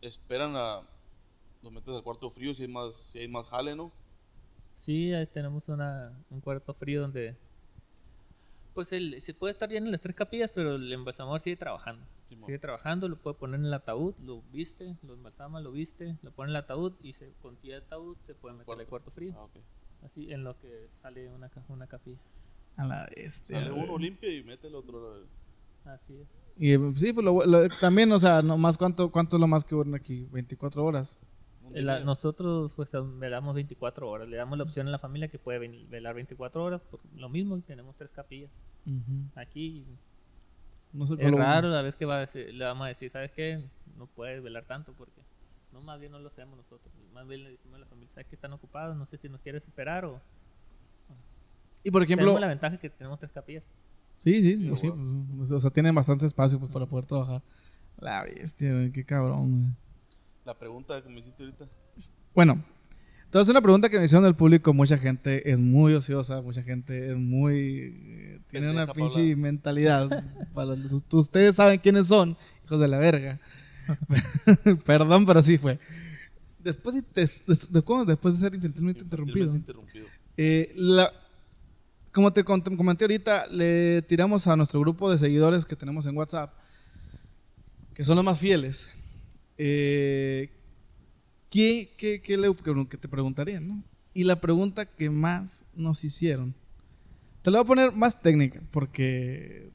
Esperan a. Los metes al cuarto frío si hay más, si hay más jale, ¿no? Sí, ahí tenemos una, un cuarto frío donde Pues el, se puede estar lleno en las tres capillas, pero el embalsamador sigue trabajando. Sigue trabajando, lo puede poner en el ataúd, lo viste, lo embalsama, lo viste, lo pone en el ataúd y se con tía de ataúd se puede meter al cuarto frío. Ah, ok. Así en lo que sale una, una capilla. A la bestia. Sale uno limpio y mete el otro. Así es. Y sí, pues lo- lo- también, o sea, nomás cuánto, cuánto es lo más que duerme aquí, 24 horas. Eh, la- nosotros pues velamos 24 horas. Le damos la opción a la familia que puede velar 24 horas. Por lo mismo, tenemos tres capillas. Aquí No sé es raro la vez que va a decir- le vamos a decir, ¿sabes qué? No puedes velar tanto porque no, más bien no lo hacemos nosotros. Más bien le decimos a la familia, ¿sabes que están ocupados? No sé si nos quieres esperar o... Y por ejemplo, tenemos la ventaja que tenemos tres capillas. sí, sí, Sí, pues sí, pues, o sea, tienen bastante espacio pues, para poder trabajar. La bestia, güey, qué cabrón. güey. La pregunta que me hiciste ahorita. Bueno, entonces una pregunta que me hicieron del público, mucha gente es muy ociosa, mucha gente es muy... eh, tiene una pinche hablar. mentalidad. para los- us- ustedes saben quiénes son, hijos de la verga. Perdón, pero sí fue. Después de, des- de- ¿cómo? Después de ser infantilmente interrumpido. Infantilmente interrumpido. Eh, la- como te comenté ahorita, le tiramos a nuestro grupo de seguidores que tenemos en WhatsApp, que son los más fieles. Eh, ¿qué, qué, qué le- que te preguntarían? ¿no? Y la pregunta que más nos hicieron, te la voy a poner más técnica, porque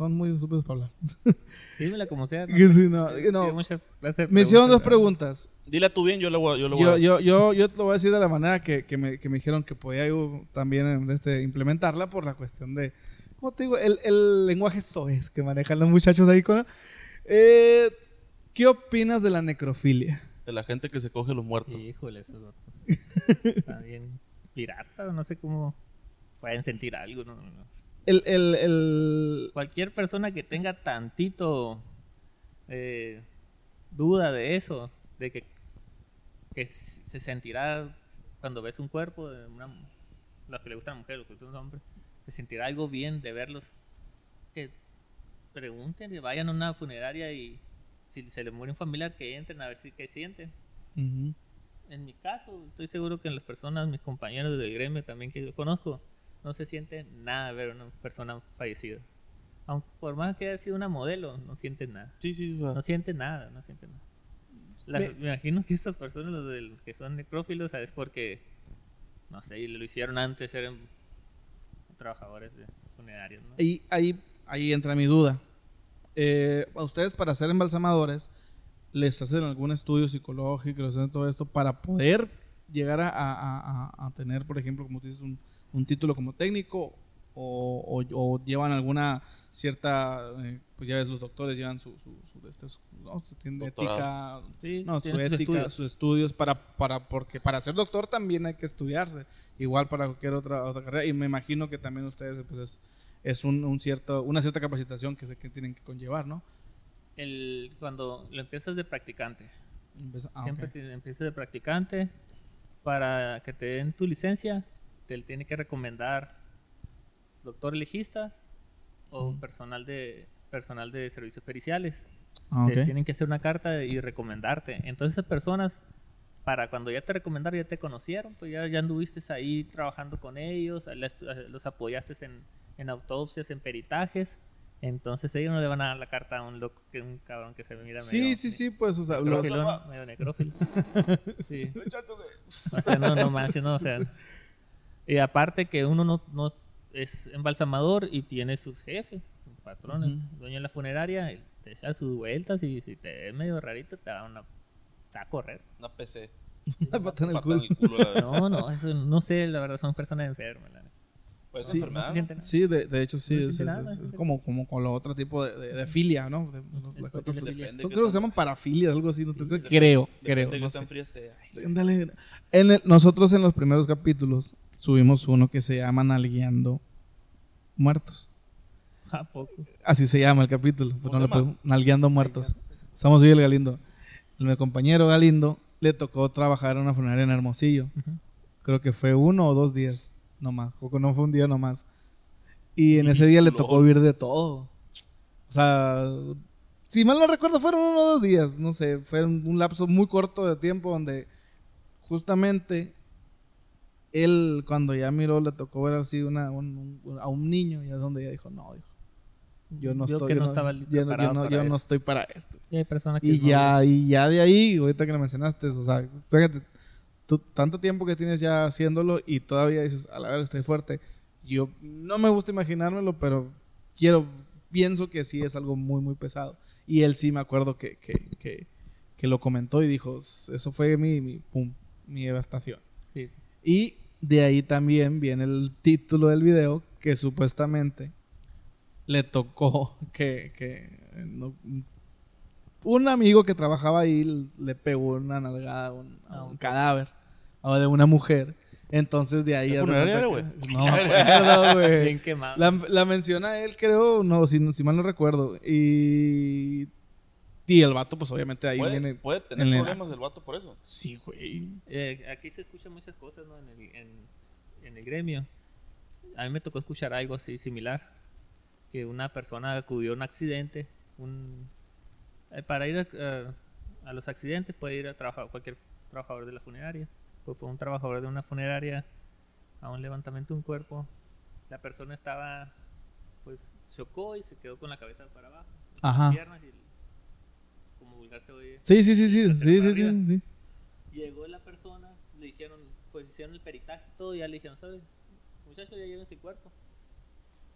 son muy estúpidos para hablar. Dímela como sea. Que sí, no, Sí, que no. gracias. Me hicieron dos preguntas. Dile a tu bien, yo le voy, a- yo le voy Yo, a... yo, yo, yo te lo voy a decir de la manera que, que, me, que me dijeron que podía yo también este, implementarla por la cuestión de, ¿cómo te digo? El, el lenguaje soez que manejan los muchachos ahí. Con, eh, ¿Qué opinas de la necrofilia? De la gente que se coge los muertos. Híjole, eso está bien pirata, no sé cómo pueden sentir algo. No, no, no. El, el, el... Cualquier persona que tenga tantito eh, duda de eso, de que, que se sentirá cuando ves un cuerpo de una los que le gustan mujeres, los que le gustan hombres, se sentirá algo bien de verlos. Que pregunten, que vayan a una funeraria y si se les muere un familiar, que entren a ver si qué sienten. En mi caso, estoy seguro que las personas, mis compañeros del gremio también que yo conozco, no se sienten nada ver a una persona fallecida. Aunque por más que haya sido una modelo, no sienten nada. Sí, sí, o sea, No sienten nada, no sienten nada. Las- Me- me imagino que estas personas, los, del- que son necrófilos, es porque, no sé, lo hicieron antes, eran trabajadores de funerarios, ¿no? Ahí, ahí, ahí entra mi duda. Eh, a ustedes para ser embalsamadores, ¿les hacen algún estudio psicológico, les hacen todo esto para poder llegar a, a- a- a tener, por ejemplo, como tú dices, un, un título como técnico? O, o- o llevan alguna cierta, eh, pues ya ves, los doctores llevan su, su, su, este, su- ¿no? ética, Sí, no, su sus ética, estudios. sus estudios para, para, porque para ser doctor también hay que estudiarse, igual para cualquier otra, otra carrera, y me imagino que también ustedes, pues es, es un, un cierto, una cierta capacitación que, se, que tienen que conllevar, ¿no? El, cuando lo empiezas de practicante, ah, Siempre te empiezas de practicante. Para que te den tu licencia, te tiene que recomendar doctor legista o personal de personal de servicios periciales. Ah, Te tienen que hacer una carta y recomendarte. Entonces esas personas, para cuando ya te recomendaron, ya te conocieron, pues ya, ya anduviste ahí trabajando con ellos, les- los apoyaste en, en autopsias, en peritajes. Entonces ellos no le van a dar la carta a un loco, que un cabrón que se mira Sí, medio- sí, sí, pues, o sea, Necrófilo, medio necrófilo. Sí. O sea, no, no no, o sea. Y aparte que uno no, no es embalsamador y tiene sus jefes, sus patrones, Ujú. dueño de la funeraria, él te echa sus vueltas y si te ves medio rarito te va, una, te va a correr. Una PC. una pata en el culo. en el culo, la verdad. No, no, eso no sé, la verdad son personas enfermas. la neta. Pues Sí. No enfermedad. Sí, de, de hecho sí, No es, es- nada, es- no es siente como, como con lo otro tipo de, de, de filia, ¿no? De- las- otras- son- creo que se llaman parafilias, algo así, creo, creo, creo, no sé. Ándale. En el- nosotros en los primeros capítulos subimos uno que se llama Nalgueando Muertos. ¿A poco? Así se llama el capítulo. Pues ¿Cómo no puedo- Nalgueando Muertos. Estamos hoy el Galindo. El compañero Galindo le tocó trabajar en una funeraria en Hermosillo. Ujú. Creo que fue uno o dos días nomás. O no fue un día nomás. Y en ese día le tocó vivir de todo. O sea, si mal no recuerdo, fueron uno o dos días. No sé, fue un, un lapso muy corto de tiempo donde justamente él cuando ya miró, le tocó ver así una, un- un- a un niño y es donde ella dijo, no, dijo, yo no Yo estoy, yo no yo yo estoy para esto. Y hay personas que Y ya, y ya de ahí, ahorita que lo mencionaste, o sea, fíjate, tú, tanto tiempo que tienes ya haciéndolo y todavía dices, a la vez estoy fuerte. Yo no me gusta imaginármelo, pero quiero, pienso que sí es algo muy, muy pesado. Y él sí me acuerdo que, que, que, que lo comentó y dijo, eso fue mi, mi, pum, mi devastación. Sí. Y de ahí también viene el título del video que supuestamente le tocó que, que no- un amigo que trabajaba ahí le pegó una nalgada a un, a Ah, un cadáver o de una mujer. Entonces de ahí... ¿Qué haz de funeraria cuenta era, que- No acuerdo, güey. Bien quemado. La, la menciona él, creo, no, si, si mal no recuerdo. Y... Y el vato, pues obviamente ahí ¿Puede, viene... puede tener en problemas el vato por eso. Sí, güey. Eh, aquí se escuchan muchas cosas ¿no? en, el, en, en el gremio. A mí me tocó escuchar algo así similar. Que una persona acudió a un accidente. Un, eh, para ir a, a los accidentes puede ir a trabajar cualquier trabajador de la funeraria. Pues fue un trabajador de una funeraria a un levantamiento de un cuerpo. La persona estaba, pues, chocó y se quedó con la cabeza para abajo. Ajá. Piernas y Sí, sí, sí, sí, sí, sí, sí. Llegó la persona, le dijeron, pues hicieron el peritaje y todo, y ya le dijeron, ¿sabes? Muchachos, ya lleven su cuerpo.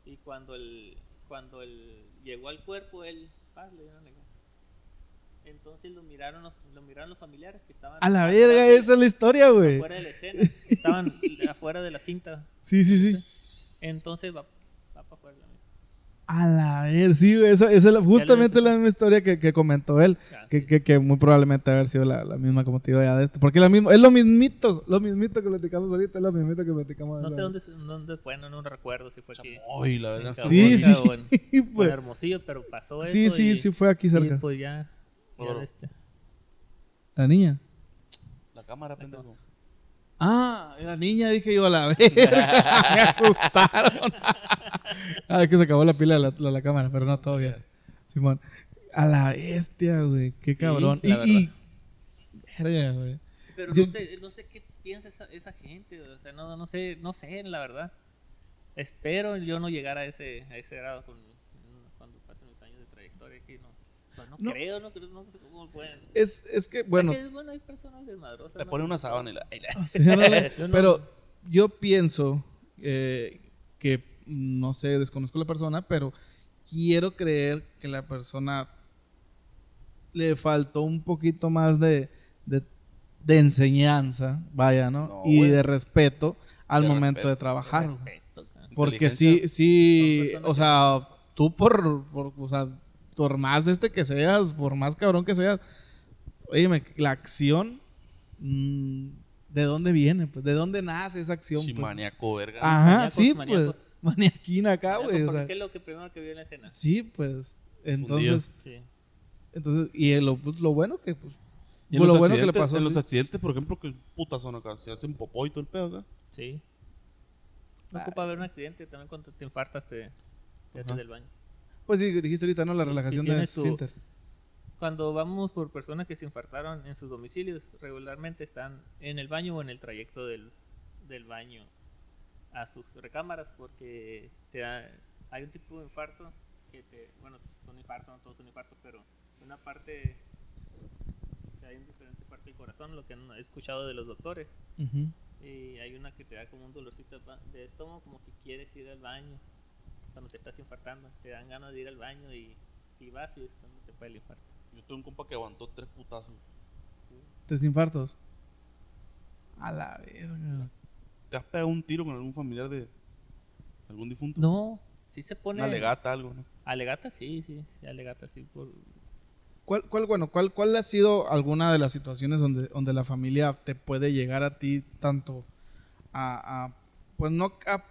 Y cuando el, cuando el llegó al cuerpo, él, paz, le dieron Entonces lo miraron, los, lo miraron los familiares que estaban A la verga, esa es la historia, güey. afuera de la escena, estaban afuera de la cinta. Sí, sí, sí. Entonces va, va para afuera. A la ver, sí, esa, esa es justamente la misma historia que, que comentó él. Ah, Que, sí. que, que muy probablemente haber sido la, la misma como te digo ya de esto. Porque es, la misma, es lo mismito, lo mismito que platicamos ahorita, es lo mismito que platicamos. No sé dónde, dónde fue, no, no recuerdo si fue aquí. Ay, la verdad. Sí, sí, o en- en pues. Hermosillo, pero pasó eso. Sí, sí, y- sí, fue aquí y cerca. pues ya, ya este, La niña. La cámara, pendejo. Ah, la niña, dije yo, a la verga. Me asustaron. ah, es que se acabó la pila de la, la- la cámara, pero no, todo bien. Simón. A la bestia, güey. Qué cabrón. la y, y. Verga, güey. Pero Yo- no sé, no sé qué piensa esa, esa gente, o sea, no, no sé, no sé, la verdad. Espero yo no llegar a ese, a ese grado con, cuando pasen mis años de trayectoria aquí, no. No, No. creo, no creo, no sé cómo pueden. Es, es que, bueno. Es que, bueno, hay personas desmadrosas. Le ¿no? pone una sábana y la. y la- Sí, ándale. Yo no- Pero yo pienso eh, que, no sé, desconozco la persona, pero quiero creer que la persona le faltó un poquito más de, de, de enseñanza, vaya, ¿no? No, y de respeto al De momento respeto, de trabajar. Respeto. Porque sí, sí, o sea, tú por, por, o sea, por más de este que seas, por más cabrón que seas, oye, la acción, mm, ¿de dónde viene? Pues, ¿de dónde nace esa acción? pues? Chimaniaco, verga. Ajá, Maníacos, sí, maníacos. pues, maniaquina acá, güey, o porque sea, ¿Qué es lo que primero que vio en la escena? sí, pues, entonces, Sí. entonces, y lo, pues, lo bueno que, pues, Y en pues, los lo bueno que le accidentes- pasó, En sí. los accidentes, por ejemplo, que puta zona acá. Se hacen popó y todo el pedo acá. Sí. No ocupa haber un accidente, también cuando te infartas te, te haces del baño. Pues sí, dijiste ahorita, ¿no? La relajación de tiene su- esfínter. Cuando vamos por personas que se infartaron en sus domicilios, regularmente están en el baño o en el trayecto del, del baño a sus recámaras porque te da, hay un tipo de infarto que te, bueno, son infartos, no todos son infartos, pero una parte, que hay en diferente parte del corazón, lo que he escuchado de los doctores, y hay una que te da como un dolorcito de estómago, como que quieres ir al baño cuando te estás infartando, te dan ganas de ir al baño y, y vas y es cuando te puede el infarto. Yo tuve un compa que aguantó tres putazos. Desinfartos. A la verga. ¿Te has pegado un tiro con algún familiar de algún difunto? No, sí se pone. Una legata, algo, ¿no? Alegata sí, sí, sí, alegata sí. Por... ¿Cuál, cuál, bueno, cuál, cuál ha sido alguna de las situaciones donde, donde la familia te puede llegar a ti tanto a, a, pues no a,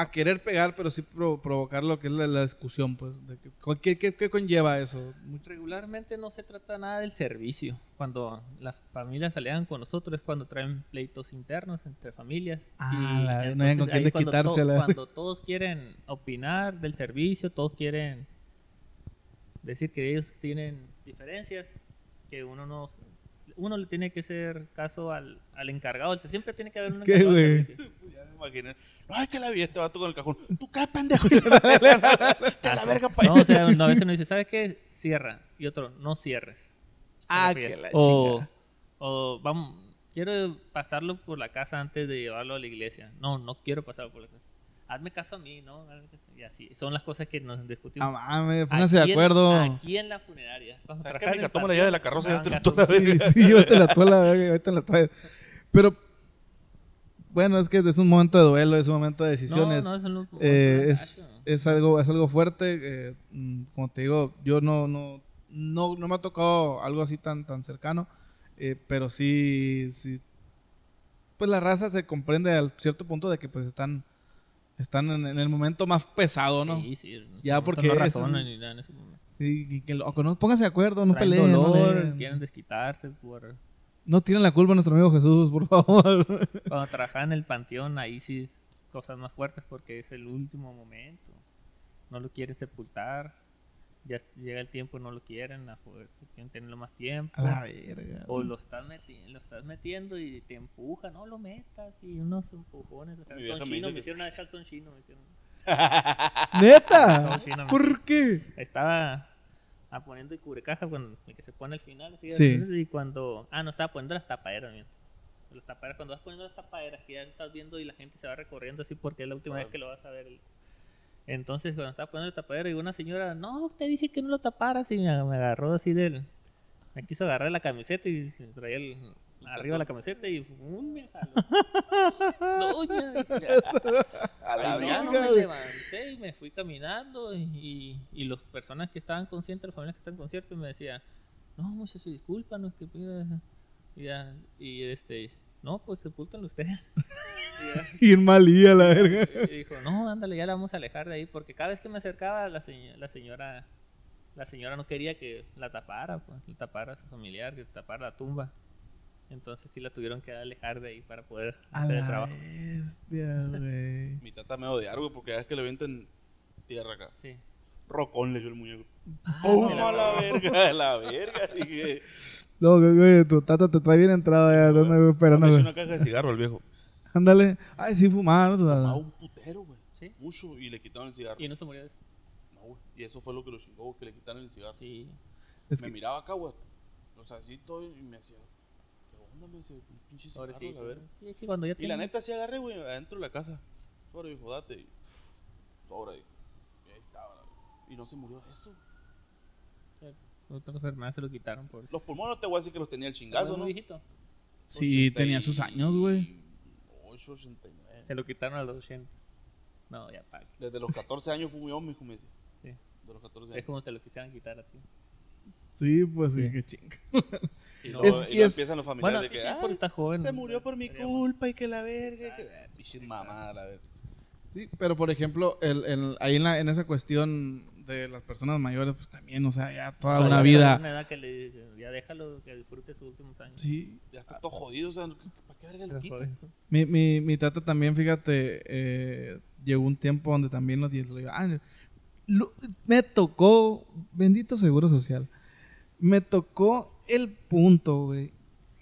a querer pegar, pero sí pro- provocar lo que es la, la discusión, pues? De que- ¿qué, conlleva eso? Regularmente no se trata nada del servicio. Cuando las familias alegan con nosotros es cuando traen pleitos internos entre familias. Ah, la- no hayan con quién cuando to- Cuando todos quieren opinar del servicio, todos quieren decir que ellos tienen diferencias, que uno no uno le tiene que hacer caso al, al encargado. Siempre tiene que haber un ¿Qué, güey? Ya me imaginé. No, es que la vi este vato con el cajón. Tú qué pendejo. Echa la verga pa' No, o sea, no, a veces uno dice, ¿sabes qué? Cierra. Y otro, no cierres. Ah, que la o, chingada. o vamos, quiero pasarlo por la casa antes de llevarlo a la iglesia. No, no quiero pasarlo por la casa. Hazme caso a mí, ¿no? Y así. Son las cosas que nos discutimos. Ah, mames, pónganse de Aquí en- acuerdo. Aquí en la funeraria. Cuando ¿Sabes qué, trabajaba en mica? el Toma la llave de la carroza y te la gasolina. Sí, sí, llévate la verga, ahorita la traes. Pero, bueno, es que es un momento de duelo, es un momento de decisiones. No, no, eso no- Eh, es, es algo es algo fuerte eh, mm, como te digo yo no no no, no me ha tocado algo así tan tan cercano eh, pero sí sí pues la raza se comprende al cierto punto de que pues están están en, en el momento más pesado no Sí, sí. ese Ya, porque No ese razonan es- ni nada en ese momento. Sí, y que loco, no pónganse de acuerdo no Traen peleen no, dolor, le- quieren desquitarse por... no tienen la culpa nuestro amigo Jesús por favor Cuando trabajaba en el panteón, ahí sí cosas más fuertes porque es el último momento. No lo quieren sepultar. Ya llega el tiempo y no lo quieren a fuerza. Quieren tenerlo más tiempo. a la verga O lo estás, meti- lo estás metiendo y te empuja. No lo metas. Y unos empujones. vieja calzón me chino. dice Me que- hicieron una vez calzón chino. Me hicieron. neta No, sí, no me- ¿por qué? Estaba ah, poniendo el cubrecaja con el que se pone al final. así, Sí. Y cuando. Ah, no, estaba poniendo las tapaderas. miento. Las tapaderas, cuando vas poniendo las tapaderas, que ya estás viendo y la gente se va recorriendo así porque es la última vez que lo vas a ver. el- Entonces, cuando estaba poniendo el tapadero, y una señora, no, te dije que no lo taparas. Y me, agarró así del. Me quiso agarrar la camiseta y traía el, arriba la camiseta y ¡um! me jaló. Doña, A la Ay, ya no verga. me levanté y me fui caminando y, y, y las personas que estaban conscientes, las familias que están conscientes me decían, no, muchacho, discúlpanos que pida-". y, ya, y este, no, pues sepúltenlo ustedes. y, en malía la verga y dijo, no, ándale, ya la vamos a alejar de ahí, porque cada vez que me acercaba la, señ- la señora, la señora no quería que la tapara, pues, la tapara a su familiar, que tapara la tumba. Entonces sí la tuvieron que alejar de ahí para poder a hacer el trabajo. bestia güey Mi tata me güey, porque ya es que le venten tierra acá. Sí. Rocón le dio el muñeco. Ah, ¡Pum! la- A la verga, a la verga. Dije, No, güey, güey, tu tata te trae bien entrada ya, te ando esperando, güey. una caja de cigarro al viejo. Ándale. Ay, sí fumaba, ¿no? Fumaba tata? un putero, güey. Sí. Mucho. Y le quitaron el cigarro. Y no se murió de eso. No, güey. Y eso fue lo que lo chingó, güey, que le quitaron el cigarro. Sí. Es me que, miraba acá, güey. O sea, así todo y me hacía. ¿Qué onda? Me decía, un pinche cigarro, la verga. Sí, es que cuando ya Y la tengo- neta sí agarré, güey, adentro de la casa. Sobre, viejo, date. Y sobra. Y, y ahí estaba. la verga. Y no se murió de eso. Otra enfermedad se lo quitaron por Los pulmones no te voy a decir que los tenía el chingazo, ¿no? viejito. sí, tenía sus años, güey. 8, 89. Se lo quitaron a los 80. No, ya paga. Desde los 14 años fui hombre, como dice. Sí. De los 14 Es años. como te lo quisieran quitar a ti. Sí, pues sí, Sí. qué chinga. Y Es- y y es- empiezan los Bueno, familiares a de que sí, "Ay, porque estás joven. se murió por mi culpa y que la verga. Que, ah, pinche mamada, la verga. Sí, pero por ejemplo, el, el- ahí en, la- en esa cuestión de las personas mayores, pues también, o sea, ya toda O sea, una ya vida. Una edad que le dicen, ya déjalo que disfrute sus últimos años. Sí, Ya está todo jodido, o sea, ¿para qué verga lo quita? Mi, mi, mi tata también, fíjate, eh, llegó un tiempo donde también lo dijo. Lo- me tocó, bendito seguro social, me tocó el punto, güey,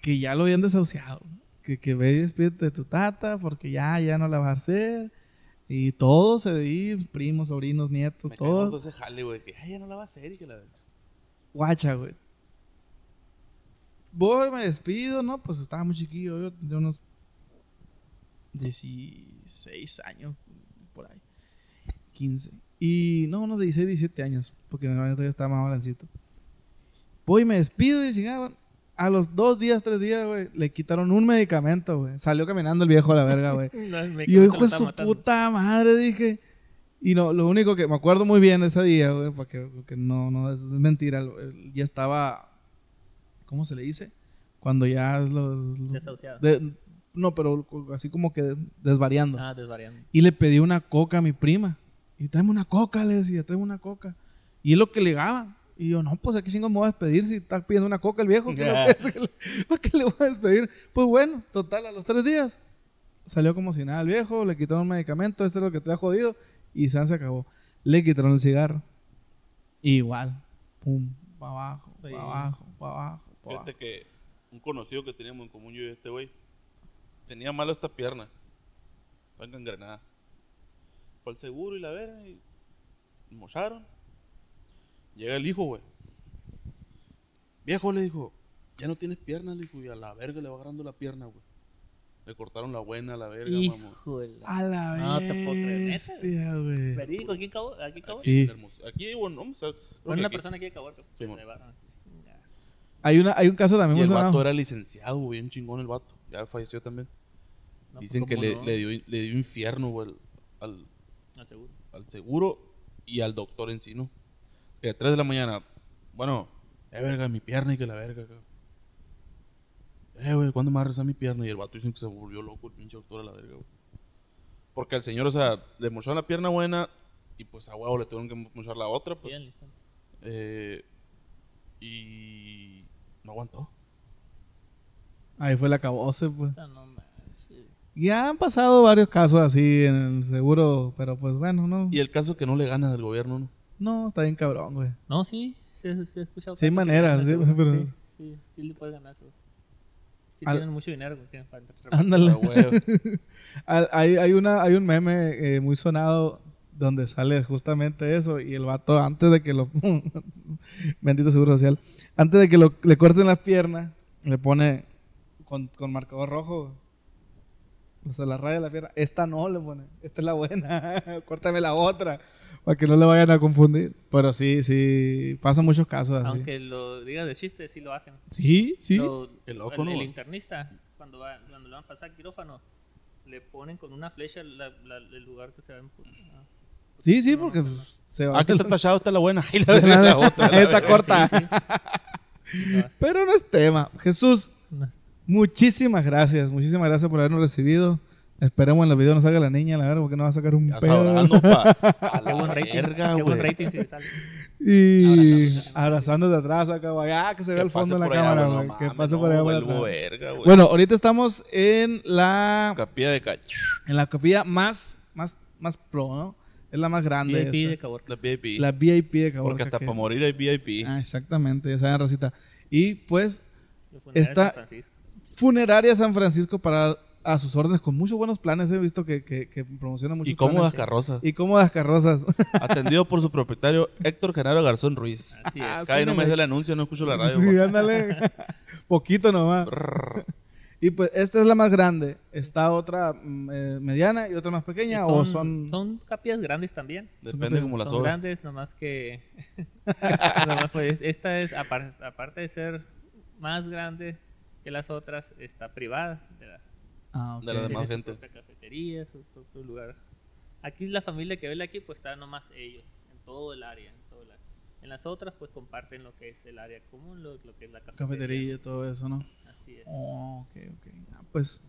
que ya lo habían desahuciado. Que, que ve y despídete de tu tata porque ya, ya no la vas a hacer. Y todos se veían, primos, sobrinos, nietos, Me todos. ese jale, güey, que ay, ya no la va a hacer y que la. Guacha, güey. Voy, me despido, ¿no? Pues estaba muy chiquillo, yo de unos 16 años, por ahí. 15. Y no, unos 16, 17 años, porque normalmente todavía estaba más jovencito. Voy, me despido y chingada, A los dos días, tres días, güey, le quitaron un medicamento, güey. Salió caminando el viejo a la verga, güey. Y yo, hijo de su puta madre, dije. Y no, lo único que me acuerdo muy bien de ese día, güey, porque, porque no, no, es mentira. Ya estaba, ¿cómo se le dice? Cuando ya los... los- Desahuciado. de- no, pero así como que desvariando. Ah, desvariando. Y le pedí una coca a mi prima. Y tráeme una coca, le decía, tráeme una coca. Y es lo que le daba. Y yo, no, pues aquí chingo me voy a despedir si está pidiendo una coca el viejo. ¿qué le- qué le- ¿Para qué le voy a despedir? Pues bueno, total, a los tres días salió como si nada el viejo, le quitaron un medicamento, este es lo que te ha jodido. Y San se acabó. Le quitaron el cigarro. Igual, pum, para abajo, Sí. para abajo, para abajo, pa' abajo. Fíjate que un conocido que teníamos en común yo y este güey, tenía mala esta pierna. Estaba engangrenada. Fue al seguro y la verga y mocharon. Llega el hijo, güey. Viejo, le dijo, ya no tienes pierna, le dijo, y a la verga le va agarrando la pierna, güey. Le cortaron la buena a la verga, la- A la No te puedo creer, bestia, güey. Verídico, aquí acabó, aquí acabó. Sí. en Hermosillo. Aquí, bueno, creo Bueno, una aquí. persona aquí acabó. que Sí. Hay, una, hay un caso también Y el vato era licenciado, güey, bien chingón el vato. Ya falleció también. No, Dicen pues, que ¿cómo le, no? le dio, le dio infierno, güey, al, al, Al seguro. al seguro y al doctor en sí, ¿no? Que a 3 de la mañana, bueno, eh, verga, mi pierna y que la verga, cabrón. Eh, güey, ¿cuándo me va a rezar mi pierna? Y el vato dicen que se volvió loco el pinche doctor a la verga, güey. Porque al señor, o sea, le mocharon la pierna buena y pues a huevo le tuvieron que mochar la otra, pues. instante. Eh, y no aguantó. Ahí fue la cabose, pues. No. Ya han pasado varios casos así en el seguro, pero pues bueno, no. Y el caso que no le gana del gobierno, ¿no? No, está bien cabrón, güey. No, sí, sí, sí he escuchado. Sí hay maneras, sí, pero- Sí, sí, sí le puedes ganar seguro. Sí Al- tienen mucho dinero. porque para Ándale. Güey. Al- Hay, hay, una, hay un meme eh, muy sonado donde sale justamente eso y el vato antes de que lo... Bendito Seguro Social. Antes de que lo, le corten las piernas, le pone con, con marcador rojo. O sea, la raya de la pierna. Esta no le pone. Esta es la buena. Córtame la otra. Para que no le vayan a confundir. Pero sí, sí. Pasan muchos casos así. Aunque lo digas de chiste, sí lo hacen. Sí, sí. Lo- Qué loco, el, ¿no? el internista, cuando, va, cuando le van a pasar quirófano, le ponen con una flecha la- la- el lugar que se va a empu- ah, Sí, sí, porque pues, se va Ah, que está tachado, está la buena. Y la, verga, la otra. la Está corta. Pero no es tema. Jesús, No, muchísimas gracias. Muchísimas gracias por habernos recibido. Esperemos en los videos no salga la niña, la verdad, porque no va a sacar un Ya pedo. A Qué la buen rating, verga, qué buen rating si sale. Y abrazando de atrás acá, güey. Ah, que se vea Que el fondo en pase la cámara, güey, no que pase no, por allá por atrás. verga, güey. Bueno, ahorita estamos en la Capilla de cacho. en la capilla más más más pro, ¿no? Es la más grande VIP de esta. Caborca. La VIP. La VIP de Caborca. Porque hasta que- para morir hay VIP. Ah, exactamente, ya saben, Rosita. Y pues de Esta- San Francisco. Funeraria San Francisco para a sus órdenes con muchos buenos planes. He visto que, que, que promocionan muchos y cómodas planes. carrozas. Y cómodas carrozas. Atendido por su propietario Héctor Genaro Garzón Ruiz. Así es. Ah, Cada sí, no me hace el anuncio, no escucho la radio. sí, ándale. Poquito nomás. Y pues esta es la más grande. Está otra mm, eh, mediana y otra más pequeña. o son. son capillas grandes también. Depende como la son grandes, nomás que. nomás pues, esta es, apar- aparte de ser más grande que las otras, está privada. De la, Ah, ok. De la demás su gente. propia cafetería, su propio lugar. Aquí la familia que ve aquí, pues está nomás ellos, en todo el área. En, todo el área. en las otras, pues comparten lo que es el área común, lo, lo que es la cafetería. Cafetería todo eso, ¿no? Así es. Oh, ok, ok. Ah, pues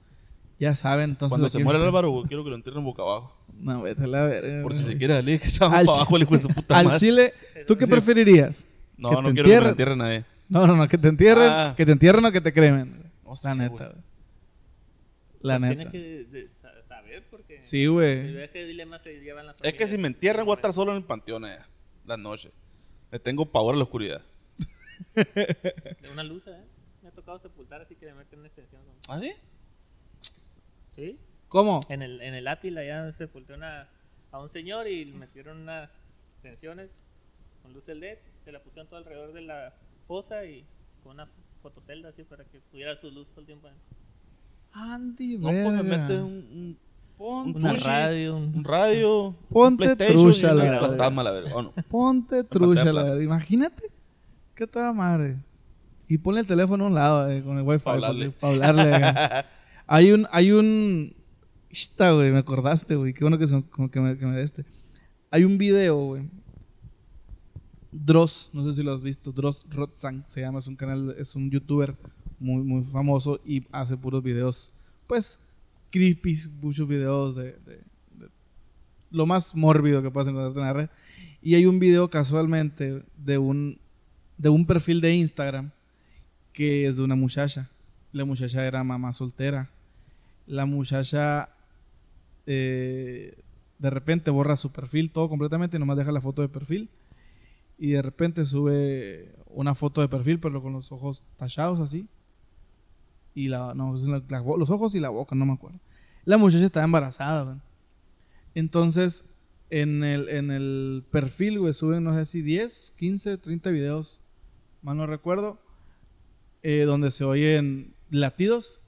ya saben, entonces. Cuando se muera el Álvaro, quiero que lo entierren boca abajo. No, vete a la verga. Por si se quiere salir, que se va Al para abajo el hijo de su puta Al madre. chile, ¿tú qué preferirías? No, no quiero que me entierren- entierren nadie. No, no, no, que te entierren, Ah. que te entierren o que te cremen. No sé, la neta, güey. La Pues neta. Tienes que de- saber porque. Sí, güey. Es que si me entierran, voy a estar solo en el panteón eh, la noche. Le tengo pavor a la oscuridad. De una luz, ¿eh? Me ha tocado sepultar así que le meten una extensión. ¿no? ¿Ah, sí? ¿Sí? ¿Cómo? En el, en el Átila ya sepulté una, a un señor y le metieron unas extensiones con luz LED. Se la pusieron todo alrededor de la fosa y con una fotocelda así para que tuviera su luz todo el tiempo. adentro. Andy, No, pues me verga. mete un, un, un Una sushi, radio, un- un radio, un Ponte PlayStation trucha, la un verga. fantasma, la verga. ¿o no? Ponte trucha, la verdad. Imagínate. ¿Qué toda madre? Y ponle el teléfono a un lado eh, con el wifi. Pa' hablarle. Para hablarle. acá. hay un, hay un. Esta, güey, me acordaste, güey. Qué bueno que, se- como que me, que me deste. Hay un video, güey. Dross, no sé si lo has visto. Dross Rotzang se llama, es un canal, es un youtuber muy, muy famoso y hace puros videos, pues, creepy, muchos videos de, lo más mórbido que encontrar en la red. Y hay un video casualmente de un, de un perfil de Instagram que es de una muchacha. La muchacha era mamá soltera. La muchacha eh, de repente borra su perfil todo completamente y nomás deja la foto de perfil. Y de repente sube una foto de perfil, pero con los ojos tallados así. Y la, no, la- la los ojos y la boca, no me acuerdo. La muchacha estaba embarazada, güey. Entonces, en el, en el perfil, güey, suben, no sé si 10, 15, 30 videos, mal no recuerdo, eh, donde se oyen latidos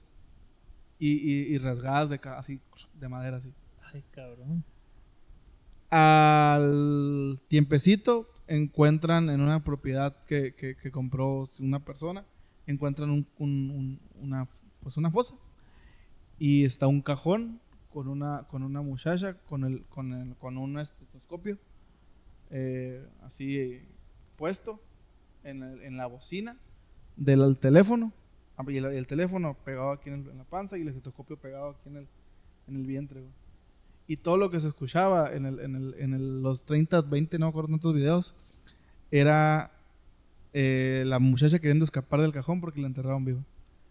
y, y- y rasgadas de, así, de madera, así. Ay, cabrón. Al tiempecito encuentran en una propiedad que, que- que compró una persona, encuentran un- un- un- una, pues una fosa y está un cajón con una, con una muchacha con, el, con, el- con un estetoscopio eh, así eh, puesto en, el- en la bocina del teléfono Ah, y el, el teléfono pegado aquí en, en la panza y el estetoscopio pegado aquí en el, en el vientre. güey. Y todo lo que se escuchaba en, el, en, en los 30, 20, no me acuerdo cuántos videos, era eh, la muchacha queriendo escapar del cajón porque la enterraron viva.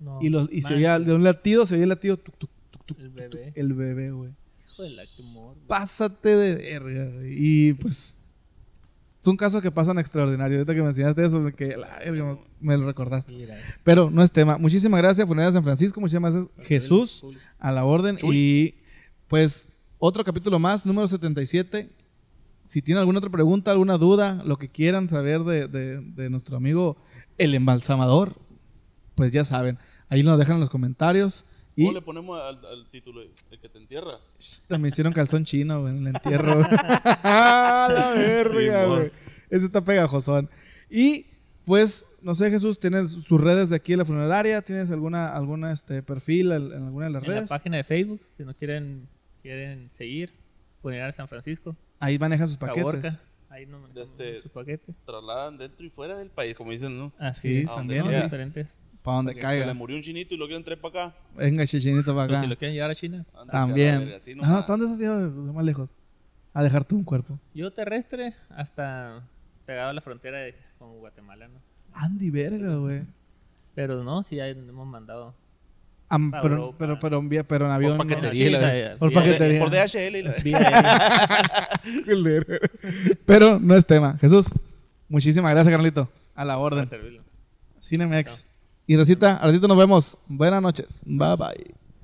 No, y los, y se oía de un latido, se oía el latido, tuc, tuc, tuc, tuc, El bebé. tuc, el bebé, güey. Hijo de la que morbo. Pásate de verga, güey. Y pues, son casos que pasan extraordinarios. Ahorita que me enseñaste eso, me, quedé, la verga, me- me lo recordaste. Mira, Pero no es tema. Muchísimas gracias, Funeraria San Francisco. Muchísimas gracias, Jesús, a la orden. Y pues, otro capítulo más, número 77. Si tienen alguna otra pregunta, alguna duda, lo que quieran saber de, de- de nuestro amigo el embalsamador, pues ya saben. Ahí nos dejan en los comentarios. Y ¿Cómo le ponemos al, al título? El que te entierra. me hicieron calzón chino, güey, en el entierro. ¡Ah, la verga, güey! Ese está pegajosón. Y, pues, no sé, Jesús, ¿tienes sus redes de aquí en la funeraria? ¿Tienes alguna, alguna este, perfil en, en alguna de las en la redes? página de Facebook, si no quieren, quieren seguir, Funeraria San Francisco, Ahí manejan sus paquetes. Caborca, ahí no manejamos Este- su paquete. Trasladan dentro y fuera del país, como dicen, ¿no? Así Sí, es, a también. diferentes. Para donde Que Se le caiga. murió un chinito y lo quieren traer para acá. Venga, chichinito para Pero acá. si lo quieren llevar a China. Ándese a la También. verga, así Ah, nomás. ¿hasta ¿Dónde has ido más lejos? A dejar tú un cuerpo. Yo terrestre hasta pegado a la frontera de- con Guatemala, ¿no? Andy, verga, güey. Pero no, sí, ahí hemos mandado. Am- Pa' pero, Europa. pero, pero, en vía- pero en avión. Por no. paquetería. la- Por vía- paquetería. Por DHL y la... pero no es tema. Jesús, muchísimas gracias, Carlito. A la orden. Cinemex. Y Rosita, a ratito nos vemos. Buenas noches. Bye bye.